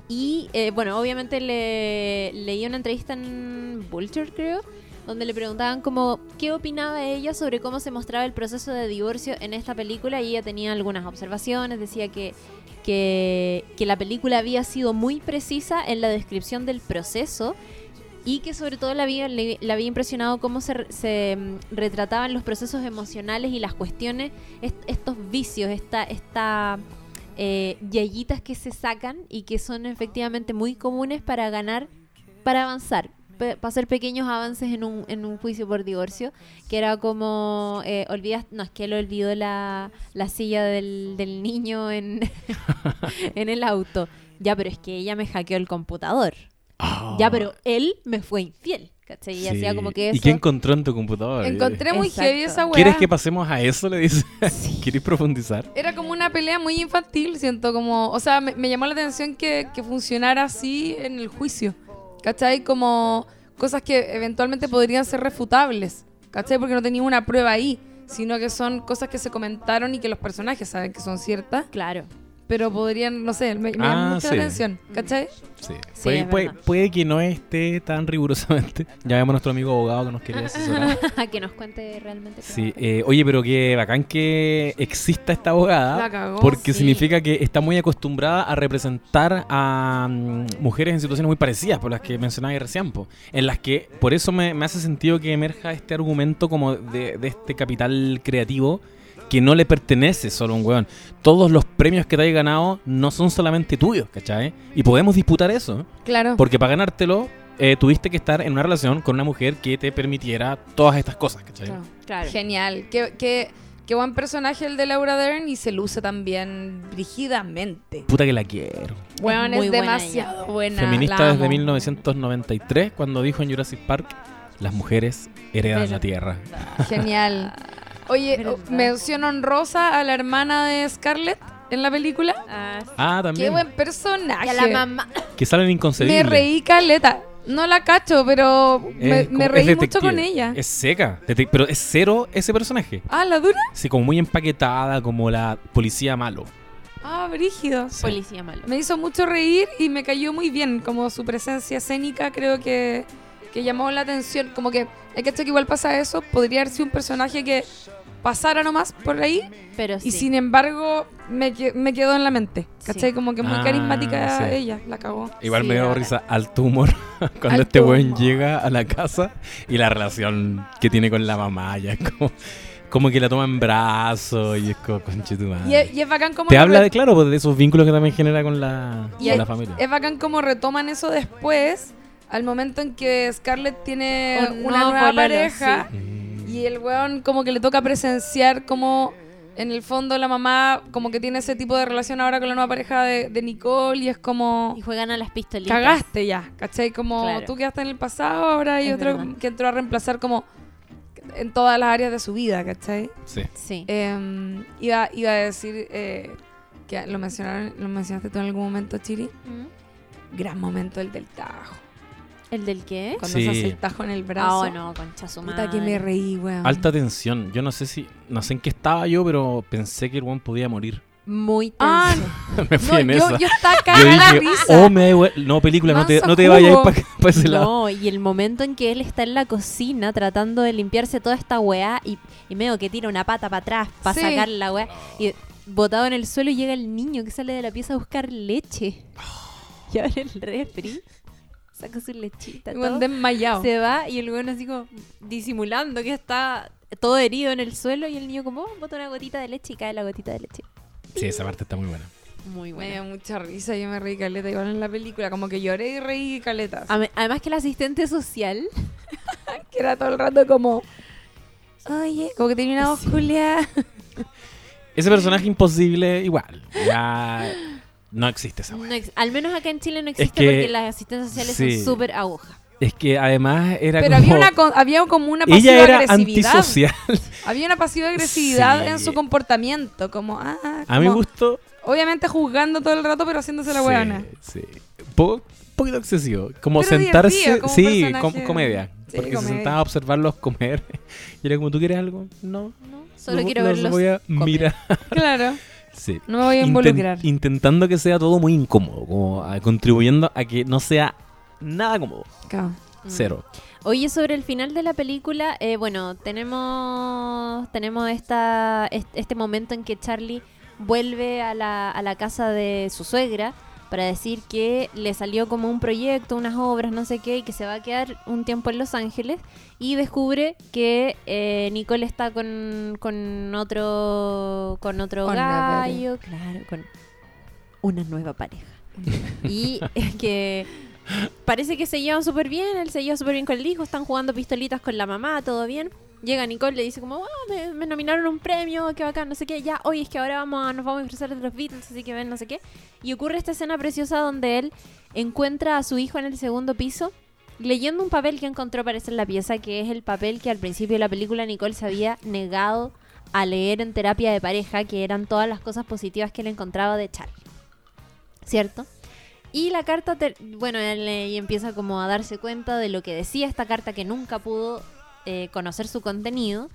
y eh, bueno, obviamente le leí una entrevista en Vulture, creo, donde le preguntaban como qué opinaba ella sobre cómo se mostraba el proceso de divorcio en esta película y ella tenía algunas observaciones, decía que, que, que la película había sido muy precisa en la descripción del proceso y que sobre todo la había, le había impresionado cómo se, se, mm, retrataban los procesos emocionales y las cuestiones, est- estos vicios, esta, esta eh, yayitas que se sacan y que son efectivamente muy comunes para ganar, para avanzar, para hacer pequeños avances en un, en un juicio por divorcio, que era como, eh, olvidas, no, es que él olvidó la, la silla del, del niño en, en el auto. Ya, pero es que ella me hackeó el computador. Ah. Ya, pero él me fue infiel. ¿Cachai? Y Sí. hacía como que eso. ¿Y qué encontró en tu computador? Encontré muy Exacto. heavy esa weá. ¿Quieres que pasemos a eso? Le dice. ¿Quieres profundizar? Era como una pelea muy infantil, siento como... O sea, me, me llamó la atención que, que funcionara así en el juicio. ¿Cachai? Como cosas que eventualmente podrían ser refutables. ¿Cachai? Porque no tenía una prueba ahí. Sino que son cosas que se comentaron y que los personajes saben que son ciertas. Claro. Pero podrían, no sé, me, me Ah, llamó mucha sí. atención. ¿Cachai? Sí. Sí, puede, que no esté tan rigurosamente. Ya vemos a nuestro amigo abogado que nos quería asesorar. que nos cuente realmente. Sí, eh, oye, pero qué bacán que exista esta abogada. La cagó, porque sí. significa que está muy acostumbrada a representar a mm, mujeres en situaciones muy parecidas, por las que mencionaba recién, po, en las que por eso me, me hace sentido que emerja este argumento como de, de este capital creativo que no le pertenece solo a un weón. Todos los premios que te hayas ganado no son solamente tuyos, ¿cachai? Y podemos disputar eso, Claro. porque para ganártelo eh, tuviste que estar en una relación con una mujer que te permitiera todas estas cosas, ¿cachai? Claro. Claro. Genial. Qué, qué, qué buen personaje el de Laura Dern y se luce también brígidamente. Puta que la quiero. Bueno, es buena demasiado buena. Feminista desde amo. 1993, cuando dijo en Jurassic Park, las mujeres heredan Pero- la tierra. Genial. Oye, oh, mención honrosa a la hermana de Scarlett en la película. Ah, sí. Ah, Qué también. buen personaje. Y a la mamá. Que salen inconcebibles. Me reí caleta. No la cacho, pero me, Es me reí mucho con ella. Es seca, pero es cero ese personaje. Ah, ¿la dura? Sí, como muy empaquetada, como la policía malo. Ah, brígido. Sí. Policía malo. Me hizo mucho reír y me cayó muy bien. Como su presencia escénica creo que, que llamó la atención. Como que hay que que igual pasa eso. Podría haber sido un personaje que pasara nomás por ahí. Pero sí. Y sin embargo me, que- me quedó en la mente. ¿Cachai? Sí. Como que muy Ah, carismática sí. ella. La cagó. Igual Sí, me dio risa alto humor cuando este buen llega a la casa y la relación que tiene con la mamá ya es como, como que la toma en brazos y es como conche tu madre. Y es, y es bacán como Te habla re- de, claro, pues, de esos vínculos que también genera con la, Y con es- la familia. Es bacán como retoman eso después. Al momento en que Scarlett tiene Un una nuevo nueva pololo, pareja. Mm. Y el weón como que le toca presenciar como en el fondo la mamá como que tiene ese tipo de relación ahora con la nueva pareja de, de Nicole y es como Y juegan a las pistolitas. cagaste ya, ¿cachai? Como Claro. tú quedaste en el pasado, ahora hay Es otro verdad. que entró a reemplazar como en todas las áreas de su vida, ¿cachai? Sí. Sí. Em, iba, iba a decir eh, que lo mencionaron, lo mencionaste tú en algún momento, Chiri. ¿Mm? Gran momento el del tajo. ¿El del qué? Cuando Sí. se hace el tajo en el Ah, brazo. oh, no, concha su Puta madre. que me reí, weón. Alta tensión. Yo no sé si, no sé en qué estaba yo, pero pensé que el buen podía morir. Muy tenso. Ah, Me fui No, en yo, esa. yo estaba Yo cagada la dije, risa. oh, me da igual. No, película, no te, no te vayas para ese lado. No, y el momento en que él está en la cocina tratando de limpiarse toda esta weá y, y medio que tira una pata para atrás para Sí. sacar la weá y botado en el suelo y llega el niño que sale de la pieza a buscar leche. Y abre el refri, saca su lechita, todo, desmayado. se va y el weón así como disimulando que está todo herido en el suelo y el niño como oh, bota una gotita de leche y cae la gotita de leche. Sí, esa parte está muy buena. Muy Me bueno. dio mucha risa, yo me reí caleta igual en la película, como que lloré y reí caletas. Además que el asistente social que era todo el rato como, oye, como que tenía una voz culiada. Ese personaje imposible, igual. Ya no existe esa No ex- al menos acá en Chile no existe que- porque las asistentes sociales sí. son súper agujas. Es que además era Pero como. había, una, con- había como una pasiva ella era agresividad. antisocial. Había una pasiva agresividad Sí. en su comportamiento, como, ah, A mi como- gusto. Obviamente juzgando todo el rato, pero haciéndose la sí, hueona. Sí. Po- poquito excesivo. Como Pero sentarse. como sí, personaje. com- comedia. Sí, porque se sentaba a observarlos comer. Y era como, ¿tú quieres algo? No. ¿no? Solo Lo- quiero los verlos. voy a comer. mirar. Claro, Sí. no me voy a involucrar. intentando que sea todo muy incómodo, como ah, contribuyendo a que no sea nada cómodo. Claro. Mm. Cero. Oye, sobre el final de la película, eh, bueno, tenemos tenemos esta, est- este momento en que Charlie vuelve a la, a la casa de su suegra para decir que le salió como un proyecto, unas obras, no sé qué, y que se va a quedar un tiempo en Los Ángeles y descubre que eh, Nicole está con, con otro con otro Con gallo, claro, con una nueva pareja. y que parece que se llevan súper bien, él se lleva súper bien con el hijo, están jugando pistolitas con la mamá, todo bien. Llega Nicole, le dice como, "Ah, me, nominaron un premio, qué bacán, no sé qué, ya, hoy es que ahora vamos a, nos vamos a disfrazar de los Beatles, así que ven, no sé qué. Y ocurre esta escena preciosa donde él encuentra a su hijo en el segundo piso leyendo un papel que encontró parece en la pieza, que es el papel que al principio de la película Nicole se había negado a leer en terapia de pareja, que eran todas las cosas positivas que él encontraba de Charlie. ¿Cierto? Y la carta, bueno, él eh, empieza como a darse cuenta de lo que decía esta carta que nunca pudo eh, conocer su contenido.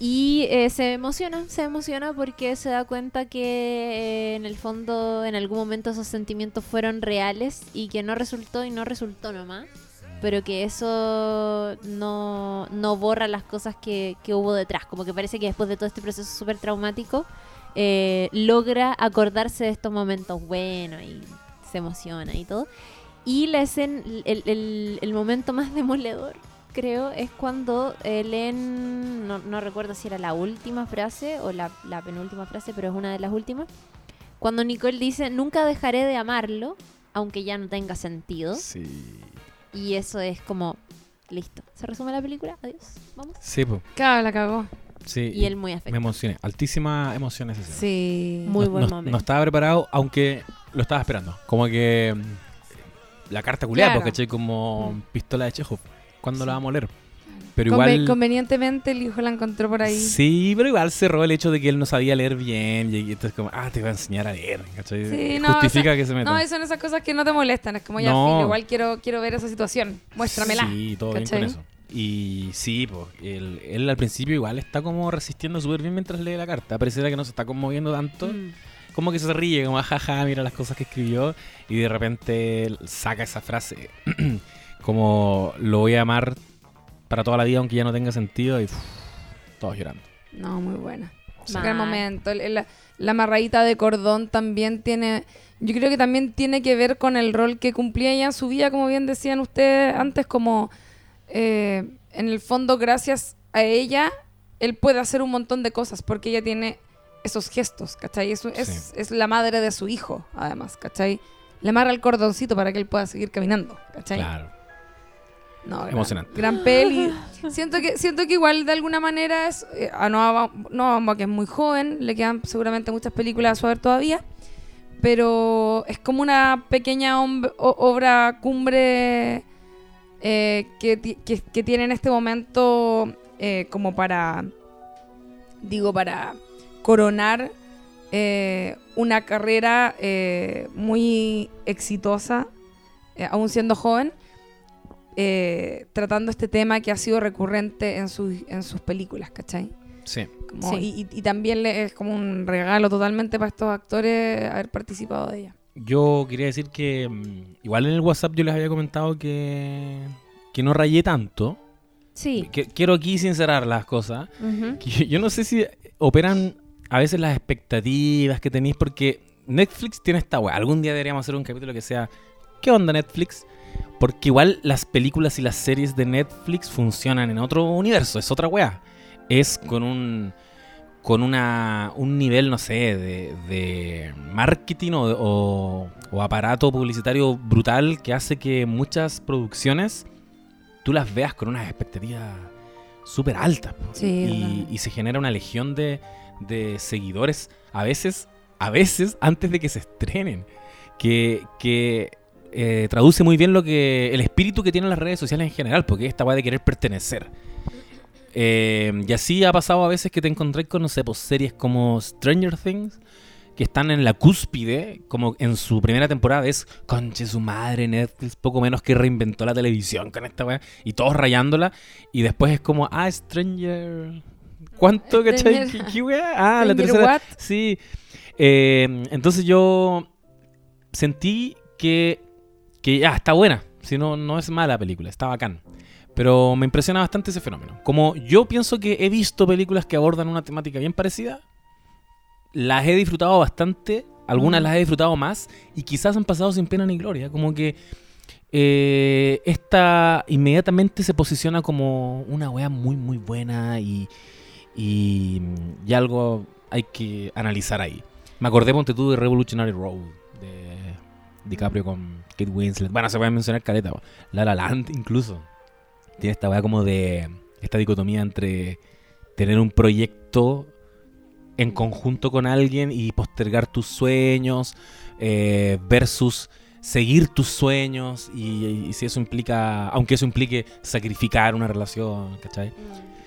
Y eh, se emociona, se emociona porque se da cuenta que eh, en el fondo en algún momento esos sentimientos fueron reales y que no resultó y no resultó nomás. Pero que eso no, no borra las cosas que, que hubo detrás. Como que parece que después de todo este proceso súper traumático, eh, logra acordarse de estos momentos buenos y se emociona y todo. Y la escena, el, el- el momento más demoledor, creo, es cuando eh, leen, no, no recuerdo si era la última frase o la, la penúltima frase, pero es una de las últimas. Cuando Nicole dice, nunca dejaré de amarlo, aunque ya no tenga sentido. Sí. Y eso es como, listo. ¿Se resume la película? Adiós. Vamos. Sí, po. Claro, la cagó. Sí. Y él muy Me afectado. emocioné. Altísima emoción esa. Sí. Muy no, buen no- momento. no estaba preparado, aunque lo estaba esperando. Como que mm, la carta culiada, Claro. porque. Como Mm. pistola de Chekhov. ¿Cuándo Sí. la vamos a leer? Pero Conve- igual. Convenientemente el hijo la encontró por ahí. Sí, pero igual cerró el hecho de que él no sabía leer bien. Y entonces, como, ah, te voy a enseñar a leer. ¿cachai? Sí, no, Justifica que se meta. No, son esas cosas que no te molestan. Es como ya, No. filo, igual quiero, quiero ver esa situación. Muéstramela. Sí, todo bien ¿cachai? con eso. Y sí, pues, él, él al principio igual está como resistiendo súper bien mientras lee la carta. Pareciera que no se está conmoviendo tanto. Mm. Como que se ríe, como jaja, mira las cosas que escribió. Y de repente saca esa frase. como lo voy a amar para toda la vida, aunque ya no tenga sentido. Y uf, todos llorando. No, muy buena. Sí. Mal. momento. La amarradita de cordón también tiene. Yo creo que también tiene que ver con el rol que cumplía ella en su vida, como bien decían ustedes antes, como eh, en el fondo, gracias a ella, él puede hacer un montón de cosas porque ella tiene esos gestos, ¿cachai? Es, es, es la madre de su hijo, además, ¿cachai? Le amarra el cordoncito para que él pueda seguir caminando, ¿cachai? Claro. No, gran- Emocionante. Gran peli. siento que siento que igual de alguna manera es eh, a Noah que es muy joven, le quedan seguramente muchas películas a su haber todavía, pero es como una pequeña obra cumbre eh, que, que- que tiene en este momento eh, como para digo para coronar eh, una carrera muy exitosa aún siendo joven eh, tratando este tema que ha sido recurrente en sus, en sus películas, ¿cachai? Sí. Como- Sí. y, también le, es como un regalo totalmente para estos actores haber participado de ella. Yo quería decir que mm, igual en el WhatsApp yo les había comentado que, que no rayé tanto. Sí. Que, quiero aquí sincerar las cosas. Ujú. Que yo, yo no sé si operan a veces las expectativas que tenéis porque Netflix tiene esta weá. Algún día deberíamos hacer un capítulo que sea ¿Qué onda Netflix? Porque igual las películas y las series de Netflix funcionan en otro universo, es otra weá. Es con un con una, un nivel, no sé, de, de marketing o, o- o aparato publicitario brutal que hace que muchas producciones tú las veas con unas expectativas súper altas. Sí, y, y se genera una legión de, de seguidores, a veces, a veces antes de que se estrenen, que, que eh, traduce muy bien lo que el espíritu que tienen las redes sociales en general, porque es esta weá de querer pertenecer. Eh, y así ha pasado a veces que te encontré con, no sé, pues, series como Stranger Things, que están en la cúspide, como en su primera temporada es, conche su madre, Netflix, poco menos que reinventó la televisión con esta weá, y todos rayándola, y después es como, ah, Stranger... ¿Cuánto, cachai? Stranger- ¿Qué, qué weá? Ah, la tercera... What? Sí. Eh, entonces yo sentí que, que ya está buena. Si no, no es mala película, está bacán. Pero me impresiona bastante ese fenómeno. Como yo pienso que he visto películas que abordan una temática bien parecida, las he disfrutado bastante, algunas Mm. las he disfrutado más y quizás han pasado sin pena ni gloria. Como que eh, esta inmediatamente se posiciona como una wea muy, muy buena y, y, y algo hay que analizar ahí. Me acordé, ponte tú, de Revolutionary Road, DiCaprio con Kate Winslet. Bueno, se puede mencionar caleta, po. La La Land incluso. Tiene esta weá como de esta dicotomía entre tener un proyecto en conjunto con alguien y postergar tus sueños eh, versus seguir tus sueños y, si eso implica, aunque eso implique sacrificar una relación, ¿cachai?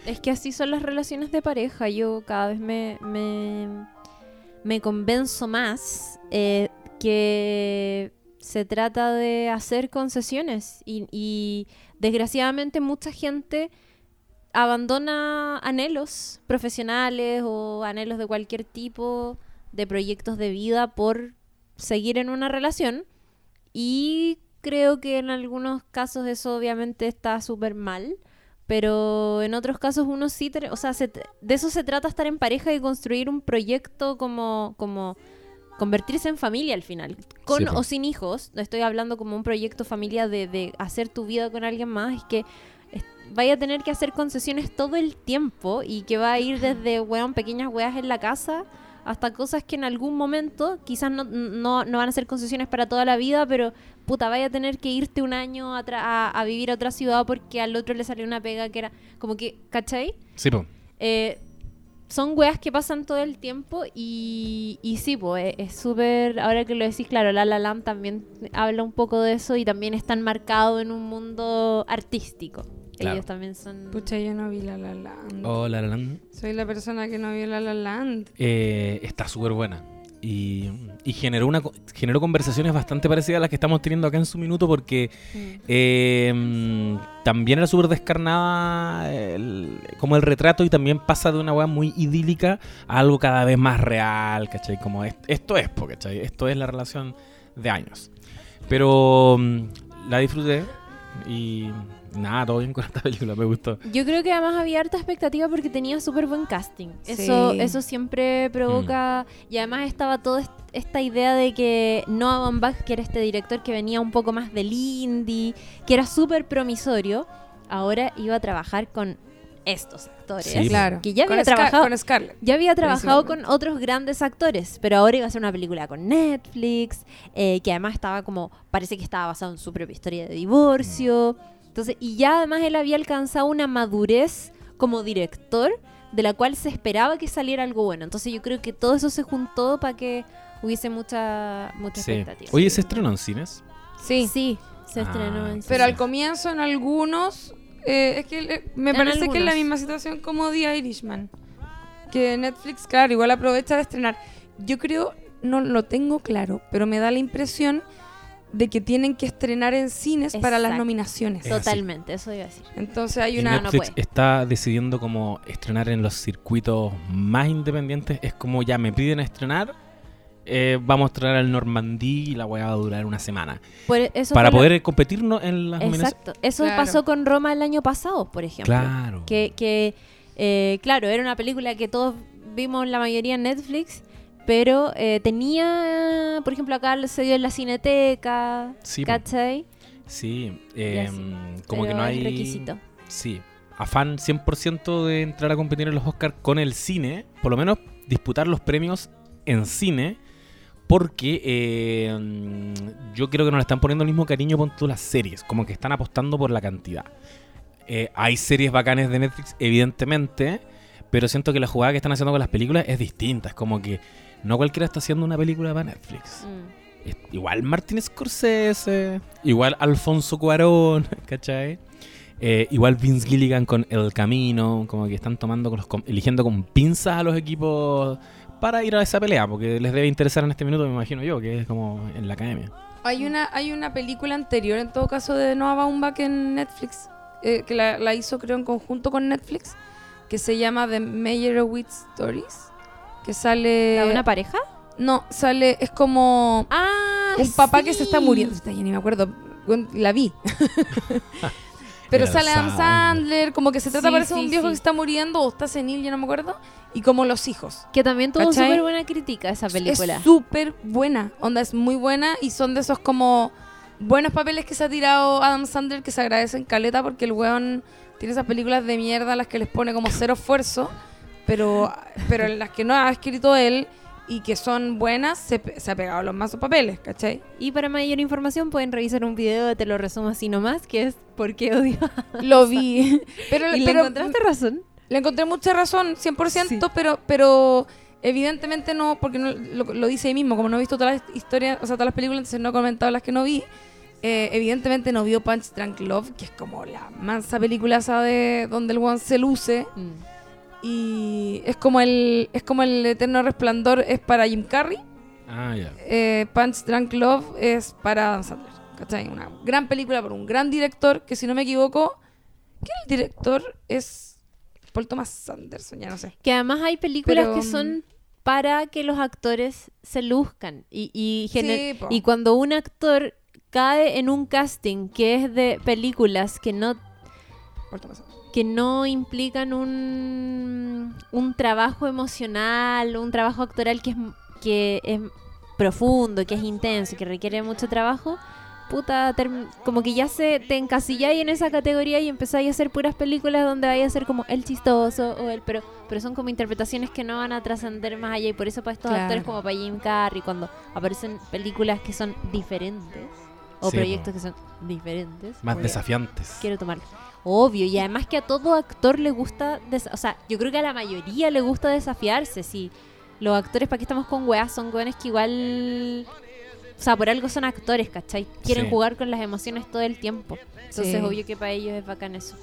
Es que así son las relaciones de pareja. Yo cada vez me, me, me convenzo más eh, que se trata de hacer concesiones y, desgraciadamente mucha gente abandona anhelos profesionales o anhelos de cualquier tipo de proyectos de vida por seguir en una relación y creo que en algunos casos eso obviamente está súper mal pero en otros casos uno sí, o sea, se de eso se trata estar en pareja y construir un proyecto como, como convertirse en familia al final, con Sí, o sin hijos, no estoy hablando como un proyecto familia de, de hacer tu vida con alguien más, es que vaya a tener que hacer concesiones todo el tiempo y que va a ir desde, weón, pequeñas weas en la casa hasta cosas que en algún momento quizás no, no, no van a ser concesiones para toda la vida, pero puta, vaya a tener que irte un año a, tra- a, a vivir a otra ciudad porque al otro le salió una pega que era como que, ¿cachai? Sí, po. Eh, son weas que pasan todo el tiempo y, y sí, pues es súper, ahora que lo decís, claro, La La Land también habla un poco de eso y también están marcados en un mundo artístico. Claro. Ellos también son... Pucha, yo no vi La La Land. Oh, La La Land, Soy la persona que no vio La La Land. eh, está súper buena. Y, y generó, una, generó conversaciones bastante parecidas a las que estamos teniendo acá en su minuto porque Mm. eh, mm, también era súper descarnada el- como el retrato y también pasa de una weá muy idílica a algo cada vez más real, ¿cachai? Como es- esto es, ¿cachai? Esto es la relación de años. Pero mm, la disfruté y nada, todo bien con esta película, me gustó. Yo creo que además había harta expectativa porque tenía súper buen casting. Eso, Sí. eso siempre provoca. Y además estaba toda est- esta idea de que Noah Baumbach, que era este director que venía un poco más del indie, que era súper promisorio, ahora iba a trabajar con estos actores. Sí, Claro. Que ya con había Scar- trabajado. Con Scarlett. Ya había trabajado con otros grandes actores, pero ahora iba a ser una película con Netflix, eh, que además estaba como, parece que estaba basado en su propia historia de divorcio. Entonces, y ya además él había alcanzado una madurez como director de la cual se esperaba que saliera algo bueno. Entonces yo creo que todo eso se juntó para que hubiese mucha, mucha Sí. expectativa. Oye, ¿se estrenó en cines? Sí. Sí, se Ah, estrenó en Pero Sí. al comienzo, en algunos, eh, es que eh, me En parece que es la misma situación como The Irishman. Que Netflix, claro, igual aprovecha de estrenar. Yo creo, no lo tengo claro, pero me da la impresión de que tienen que estrenar en cines para las nominaciones. Es así. Totalmente, eso iba a decir. Entonces hay Y una... no Netflix puede. está decidiendo como estrenar en los circuitos más independientes. Es como ya me piden estrenar, eh, vamos a estrenar el Normandí y la weá va a durar una semana. Por eso Para poder competirnos en las nominaciones. Exacto. Eso Claro. pasó con Roma el año pasado, por ejemplo. Claro. Que, que eh, claro, era una película que todos vimos la mayoría en Netflix, pero eh, tenía, por ejemplo, acá se dio en la cineteca, Sí. ¿cachai? Sí, eh, así. como que no hay... requisito. Sí, afán 100% de entrar a competir en los Oscars con el cine, por lo menos disputar los premios en cine, porque eh, mm, yo creo que no le están poniendo el mismo cariño con todas las series, como que están apostando por la cantidad. Eh, hay series bacanes de Netflix, evidentemente, pero siento que la jugada que están haciendo con las películas es distinta, es como que no cualquiera está haciendo una película para Netflix. Mm. Igual Martin Scorsese, igual Alfonso Cuarón, ¿cachai? Eh, igual Vince Gilligan con El Camino, como que están tomando con los com- eligiendo con pinzas a los equipos para ir a esa pelea, porque les debe interesar en este minuto, me imagino yo, que es como en la academia. Hay una, hay una película anterior, en todo caso, de Noah Baumbach en Netflix, eh, que la, la hizo creo en conjunto con Netflix, que se llama The Meyerowitz Stories, que sale... ¿La de una pareja? No, sale, es como Ah, un papá que se está muriendo. Puta, Ya ni me acuerdo, la vi. Pero Era sale Adam Sandler. Como que se trata Sí, parece de sí, un viejo sí. que está muriendo o está senil, ya no me acuerdo, y como los hijos. Que también tuvo súper buena crítica esa película. Es súper buena, onda es muy buena y son de esos como buenos papeles que se ha tirado Adam Sandler que se agradecen caleta porque el weón tiene esas películas de mierda a las que les pone como cero esfuerzo, pero, pero en las que no ha escrito él y que son buenas se, ha pegado los mazos papeles, ¿cachai? Y para mayor información pueden revisar un video de Te lo resumo así nomás, que es ¿Por qué odio? a- Lo vi, pero, ¿Y le pero encontraste razón? le encontré mucha razón, 100%, Sí. pero, pero Evidentemente no, porque no, lo, lo dice ahí mismo, como no he visto todas las historias, o sea, todas las películas, entonces no he comentado las que no vi. Eh, evidentemente no vio Punch Drunk Love, que es como la mansa película esa de donde el one se luce. Mm. Y es como el es como el eterno resplandor es para Jim Carrey. Ah, ya. eh, Punch Drunk Love es para Adam Sandler. ¿Cachai? Una gran película por un gran director que si no me equivoco, ¿quién es el director? Es Paul Thomas Anderson, ya no sé. Que además hay películas Pero, que son para que los actores se luzcan. Y, y, gener- Sí, po. y cuando un actor cae en un casting que es de películas que no Paul Thomas Anderson. Que no implican un, un trabajo emocional, un trabajo actoral que es, que es profundo, que es intenso, que requiere mucho trabajo, puta, como que ya se te encasilláis en esa categoría y empezáis a hacer puras películas donde vaya a ser como el chistoso o el pero pero son como interpretaciones que no van a trascender más allá y por eso para estos Claro. actores como para Jim Carrey cuando aparecen películas que son diferentes o Sí, proyectos po. que son diferentes Más a- desafiantes. quiero tomarlo. Obvio, y además que a todo actor le gusta, o sea, yo creo que a la mayoría le gusta desafiarse, sí. Los actores, ¿para qué estamos con weas? Son weones que igual, o sea, por algo son actores, ¿cachai? Quieren Sí. jugar con las emociones todo el tiempo. Entonces, Sí. obvio que para ellos es bacán eso.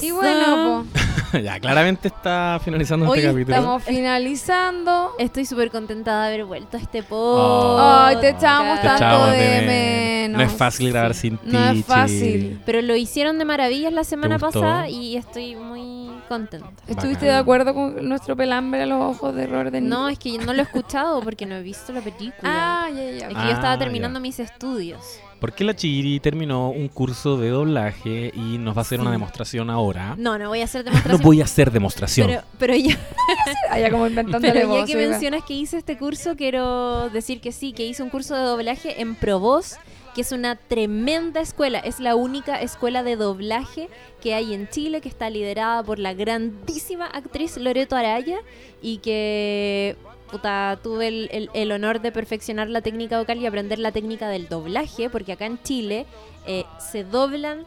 Y Eso. bueno, po, ya, claramente está finalizando hoy este capítulo. estamos finalizando. Estoy súper contenta de haber vuelto a este podcast. Ay, te echamos Te tanto de de menos. No es fácil grabar sin ti. No es fácil. Pero lo hicieron de maravillas la semana pasada y estoy muy contenta. ¿Estuviste Bacán. de acuerdo con nuestro pelambre a los ojos de error de No, es que yo no lo he escuchado porque no he visto la película. Ah, ya, ya, Es que yo estaba Ah, terminando mis estudios. ¿Por qué la Chiri terminó un curso de doblaje y nos va a hacer una Sí. demostración ahora? No, no voy a hacer No demostración. voy a hacer demostración. pero, pero ya, Allá como inventándole pero ya voz, que oiga. mencionas que hice este curso, quiero decir que sí, que hice un curso de doblaje en Provoz, que es una tremenda escuela. Es la única escuela de doblaje que hay en Chile, que está liderada por la grandísima actriz Loreto Araya y que puta, tuve el, el- el honor de perfeccionar la técnica vocal y aprender la técnica del doblaje, porque acá en Chile eh, se doblan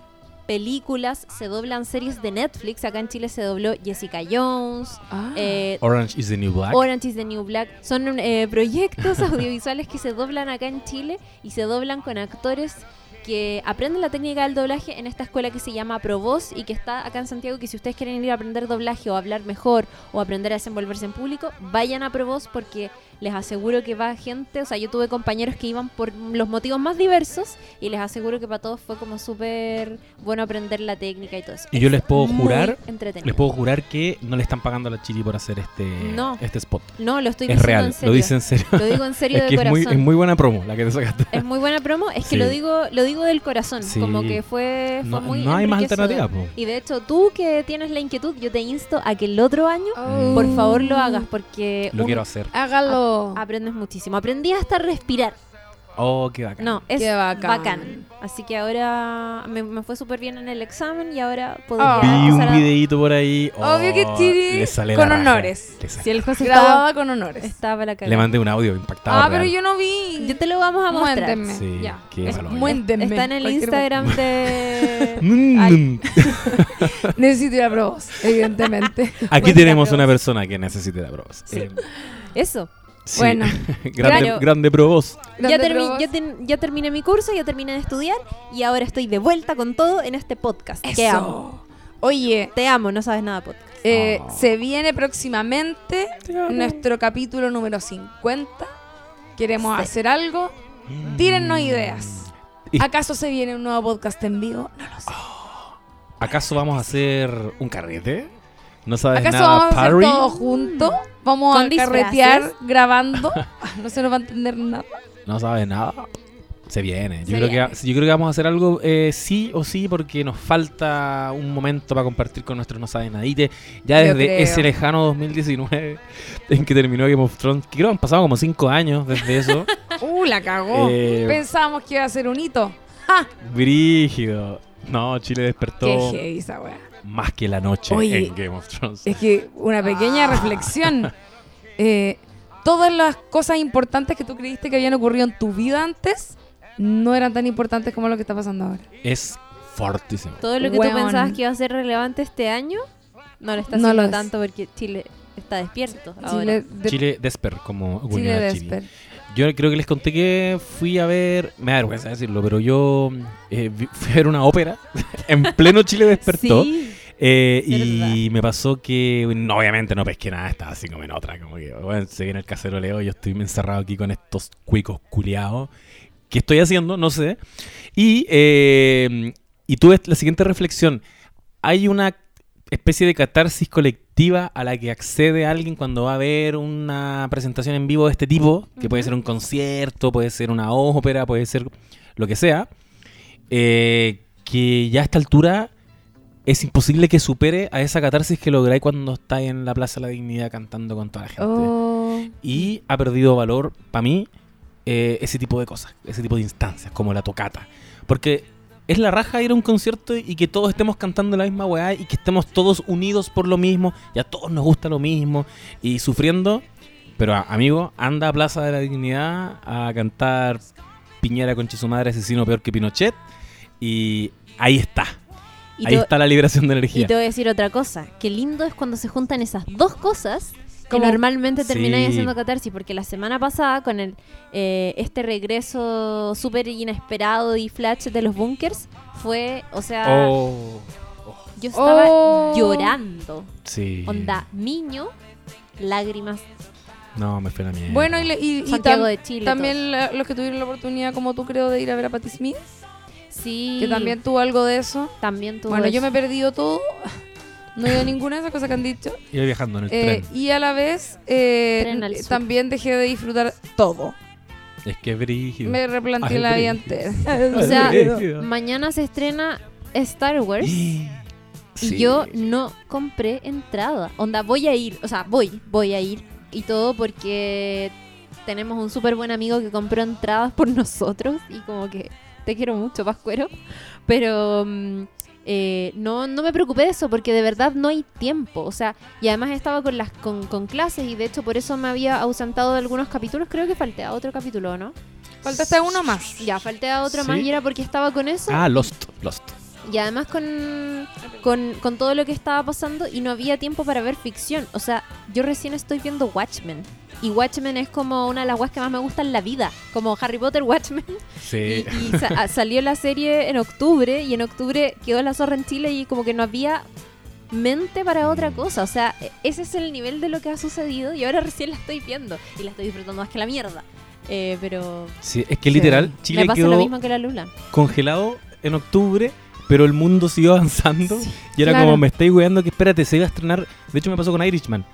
películas, se doblan series de Netflix. Acá en Chile se dobló Jessica Jones, Ah. eh, Orange is the New Black. Orange is the New Black. Son eh, proyectos audiovisuales que se doblan acá en Chile y se doblan con actores que aprenden la técnica del doblaje en esta escuela que se llama Provoz y que está acá en Santiago. Que si ustedes quieren ir a aprender doblaje o hablar mejor o aprender a desenvolverse en público, vayan a Provoz porque les aseguro que va gente. O sea, yo tuve compañeros que iban por los motivos más diversos y les aseguro que para todos fue como súper bueno aprender la técnica y todo eso. Y yo les puedo Muy jurar, les puedo jurar que no le están pagando a la Chiri por hacer este, No. este spot. No, lo estoy Es diciendo real, en serio. lo dice en serio. Lo digo en serio es de que es corazón. muy, es muy buena promo la que te sacaste. Es muy buena promo, es que Sí. lo digo lo digo del corazón, Sí. como que fue, fue No, muy no hay más alternativa, po. Y de hecho, tú que tienes la inquietud, yo te insto a que el otro año, Oh. por favor, lo hagas porque Lo un- quiero hacer. Hágalo. aprendes muchísimo. Aprendí hasta respirar. Oh, qué bacán. No, es Qué bacán. bacán. Así que ahora me, me fue súper bien en el examen y ahora podría Ah. Vi un videito por ahí. Obvio que oh, Chiri le sale con honores. Le, sale- Si el José estaba, Grabada con honores. estaba la le cagada. mandé un audio impactado. Ah, real. pero yo no vi. Yo te lo vamos a mostrar. Muéntenme. Sí, Ya. qué Es- malo. muéntenme. Está en el Instagram de... Necesito ir a probos, evidentemente. Aquí tenemos una persona que necesite la probos. Sí. Eh, Eso. Sí. Bueno. grande, Claro. grande probos. Ya, Grande termi- probos. ya, ten- ya terminé mi curso, ya terminé de estudiar y ahora estoy de vuelta con todo en este podcast. Te Eso. amo. Oye, Te amo, no sabes nada de podcast. eh, Oh. se viene próximamente nuestro capítulo número 50. Queremos Sí. hacer algo. Tírennos ideas. Y- ¿Acaso se viene un nuevo podcast en vivo? No lo sé. ¿Acaso vamos a hacer un carrete? ¿No sabes ¿Acaso nada, vamos a hacer Parry? todo junto? ¿Vamos ¿Con a carretear disfraces? grabando? No se nos va a entender nada. No sabes nada. Se viene. Yo, Se creo, viene. Que, yo creo que vamos a hacer algo eh, sí o sí porque nos falta un momento para compartir con nuestros No Saben Nadite. Ya Yo desde creo. ese lejano 2019 en que terminó Game of Thrones. Que creo que han pasado como 5 años desde eso. Uh, la cagó. Eh, Pensábamos que iba a ser un hito. Brígido. No, Chile despertó Qué heavy esa wea. Más que la noche Oye, en Game of Thrones. Es que una pequeña reflexión. Eh, todas las cosas importantes que tú creíste que habían ocurrido en tu vida antes no eran tan importantes como lo que está pasando ahora. Es fortísimo. Todo lo que tú pensabas que iba a ser relevante este año, no lo está No haciendo lo es. tanto porque Chile está despierto ahora. Chile, de- Chile Desper, como Chile. Desper. Yo creo que les conté que fui a ver, me da vergüenza decirlo, pero yo eh, fui a ver una ópera en pleno Chile despertó. Sí. Eh, y me pasó que, no, obviamente no pesqué nada, estaba así como en otra, como que, bueno, se viene el caceroleo, yo estoy encerrado aquí con estos cuicos culiados. ¿Qué estoy haciendo? No sé. Y, eh, y tuve la siguiente reflexión. Hay una especie de catarsis colectiva a la que accede alguien cuando va a ver una presentación en vivo de este tipo, que puede ser un concierto, puede ser una ópera, puede ser lo que sea, eh, que ya a esta altura es imposible que supere a esa catarsis que lográis cuando estáis en la Plaza de la Dignidad cantando con toda la gente. Oh. Y ha perdido valor, para mí, eh, ese tipo de cosas, ese tipo de instancias, como la tocata. Porque es la raja ir a un concierto y que todos estemos cantando la misma weá y que estemos todos unidos por lo mismo y a todos nos gusta lo mismo y sufriendo. Pero amigo, anda a Plaza de la Dignidad a cantar Piñera con su madre asesino peor que Pinochet y ahí está. Y ahí te- está la liberación de Y energía. te voy a decir otra cosa. Qué lindo es cuando se juntan esas dos cosas que normalmente termináis Sí. haciendo catarsis. Porque la semana pasada, con el eh, este regreso súper inesperado y flash de los bunkers, fue, o sea, Oh, yo estaba Oh. llorando. sí. Onda, niño, lágrimas. No, me fue la mierda. Bueno, y, le- y- y Santiago tam- de Chile. también la- los que tuvieron la oportunidad, como tú creo, de ir a ver a Patti Smith. Sí. que también tuvo algo de eso. También tuvo Bueno, yo me he perdido todo. No he ido a ninguna de esas cosas que han dicho. Iba viajando en el Eh, tren. y a la vez, eh, también dejé de disfrutar todo. Es que es brígido. Me replanteé Ay, la vida entera. O sea, mañana se estrena Star Wars. Y Y yo no compré entrada. Onda, voy a ir, o sea, voy, voy a ir y todo porque tenemos un súper buen amigo que compró entradas por nosotros y como que te quiero mucho, Pascuero. Pero mm, eh, no, no me preocupé de eso porque de verdad no hay tiempo. O sea, y además estaba con las con, con clases y de hecho por eso me había ausentado de algunos capítulos. Creo que falté a otro capítulo, ¿no? Faltaste uno más. Ya, falté a otro Sí. más y era porque estaba con eso. Ah, Lost, Lost. Y además con, con, con todo lo que estaba pasando y no había tiempo para ver ficción. O sea, yo recién estoy viendo Watchmen. Y Watchmen es como una de las weas que más me gusta en la vida. Como Harry Potter Watchmen. Sí. Y, y sa- ah, salió la serie en octubre y en octubre quedó la zorra en Chile y como que no había mente para otra cosa. O sea, e- ese es el nivel de lo que ha sucedido y ahora recién la estoy viendo. Y la estoy disfrutando más que la mierda. Eh, pero Sí, es que literal, me Chile pasa quedó lo mismo que la Lula. congelado en octubre, pero el mundo siguió avanzando. Y era Claro. como, me estáis weando que espérate, se iba a estrenar. De hecho, me pasó con Irishman.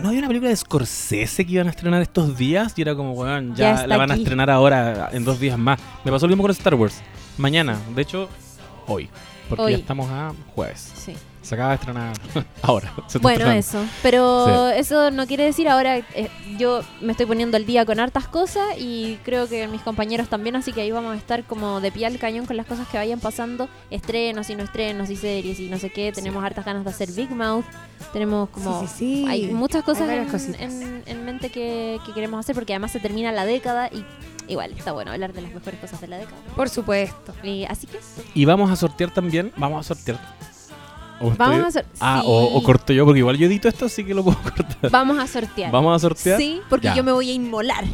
¿No había una película de Scorsese que iban a estrenar estos días? Y era como, weón, Ya la van a estrenar ahora, en dos días más. Me pasó lo mismo con Star Wars. Mañana, de hecho, hoy. Porque Hoy. ya estamos a jueves. Sí. Se acaba de estrenar ahora. se Bueno, eso. Pero eso no quiere decir ahora. eh, yo me estoy poniendo al día con hartas cosas y creo que mis compañeros también, así que ahí vamos a estar como de pie al cañón con las cosas que vayan pasando. Estrenos y no estrenos y series y no sé qué. Tenemos hartas ganas de hacer Big Mouth. Tenemos como. Sí, sí, sí. Hay muchas cosas Hay en, cositas. en- en mente que, que queremos hacer porque además se termina la década y igual está bueno hablar de las mejores cosas de la década. Por supuesto. Y así que eso. Y vamos a sortear también. Vamos a sortear. ¿O Vamos a, sor- Ah, sí, o, o corto yo, porque igual yo edito esto, así que lo puedo cortar. Vamos a sortear. Vamos a sortear. Sí, porque Ya. yo me voy a inmolar.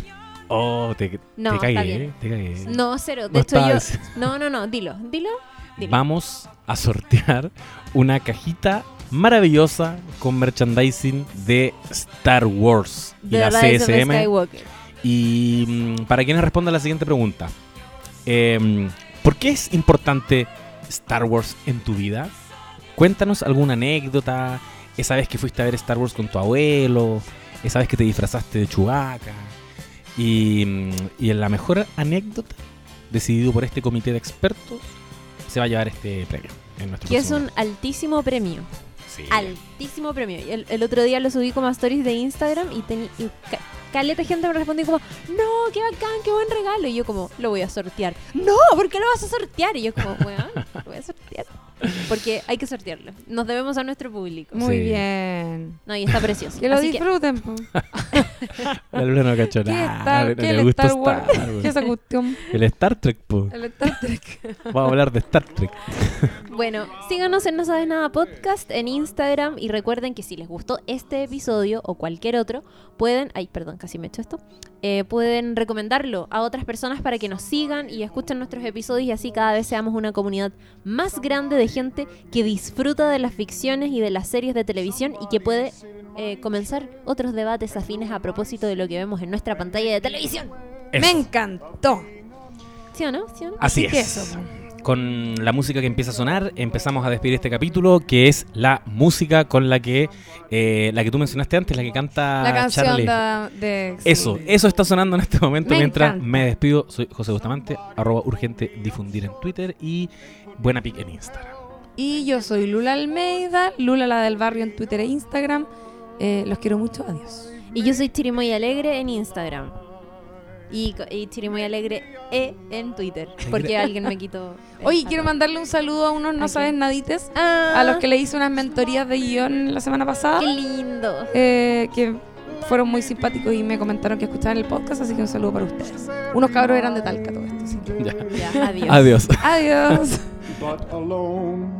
Oh, te, No, te cagué, te cagué. No, cero. De No hecho, yo. No, no, no. Dilo, dilo. dilo. Vamos a sortear una cajita maravillosa con merchandising de Star Wars y The la Rise CSM. Y mm, para quienes respondan la siguiente pregunta, em, ¿por qué es importante Star Wars en tu vida? Cuéntanos alguna anécdota, esa vez que fuiste a ver Star Wars con tu abuelo, esa vez que te disfrazaste de Chewbacca. Y, y en la mejor anécdota, decidido por este comité de expertos, se va a llevar este premio. En Que es un altísimo premio. Sí. Altísimo premio. Y El, el otro día lo subí como a stories de Instagram y, ca- caleta gente me respondió como, no, qué bacán, qué buen regalo. Y yo como, lo voy a sortear. No, ¿por qué lo vas a sortear? Y yo como, weón, lo voy a sortear. Porque hay que sortearlo. Nos debemos a nuestro público. Muy Sí. bien. No, y está precioso. Que lo Así disfruten. po. La Lula no cachó ¿Qué nada. Star, no qué le el gusta Star Wars? Star Wars. ¿Qué esa cuestión? El Star Trek, po. El Star Trek. Vamos a hablar de Star Trek. Bueno, síganos en No Sabes Nada Podcast en Instagram y recuerden que si les gustó este episodio o cualquier otro, pueden, ay, perdón, casi me he hecho esto, eh, pueden recomendarlo a otras personas para que nos sigan y escuchen nuestros episodios y así cada vez seamos una comunidad más grande de gente que disfruta de las ficciones y de las series de televisión y que puede eh, comenzar otros debates afines a propósito de lo que vemos en nuestra pantalla de televisión. Eso. Me encantó. ¿Sí o no? ¿Sí o no? Así es. eso, Con la música que empieza a sonar, empezamos a despedir este capítulo, que es la música con la que eh, la que tú mencionaste antes, la que canta La canción Charlie. de, de- Eso, sí. eso está sonando en este momento Me mientras encanta. me despido. Soy José Bustamante, arroba urgente difundir en Twitter y buena pic en Instagram. Y yo soy Lula Almeida, Lula la del barrio en Twitter e Instagram. Eh, los quiero mucho, adiós. Y yo soy Chirimoy Alegre en Instagram. Y, y Chirimoy Alegre E en Twitter. Porque alguien me quitó. Oye, quiero arroba. mandarle un saludo a unos no ¿A sabes nadites, Ah, a los que le hice unas mentorías de guion la semana pasada, ¡Qué lindo! eh, que fueron muy simpáticos y me comentaron que escuchaban el podcast, así que un saludo para ustedes. Unos cabros eran de Talca todo esto. así que- Ya. Ya, adiós. Adiós. Adiós. but alone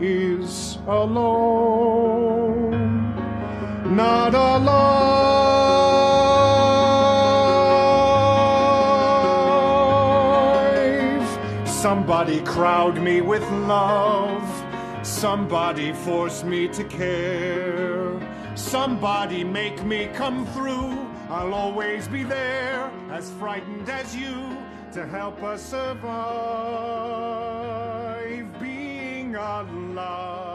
is alone, not alive. Somebody crowd me with love, somebody force me to care, somebody make me come through. I'll always be there, as frightened as you, to help us survive being alive.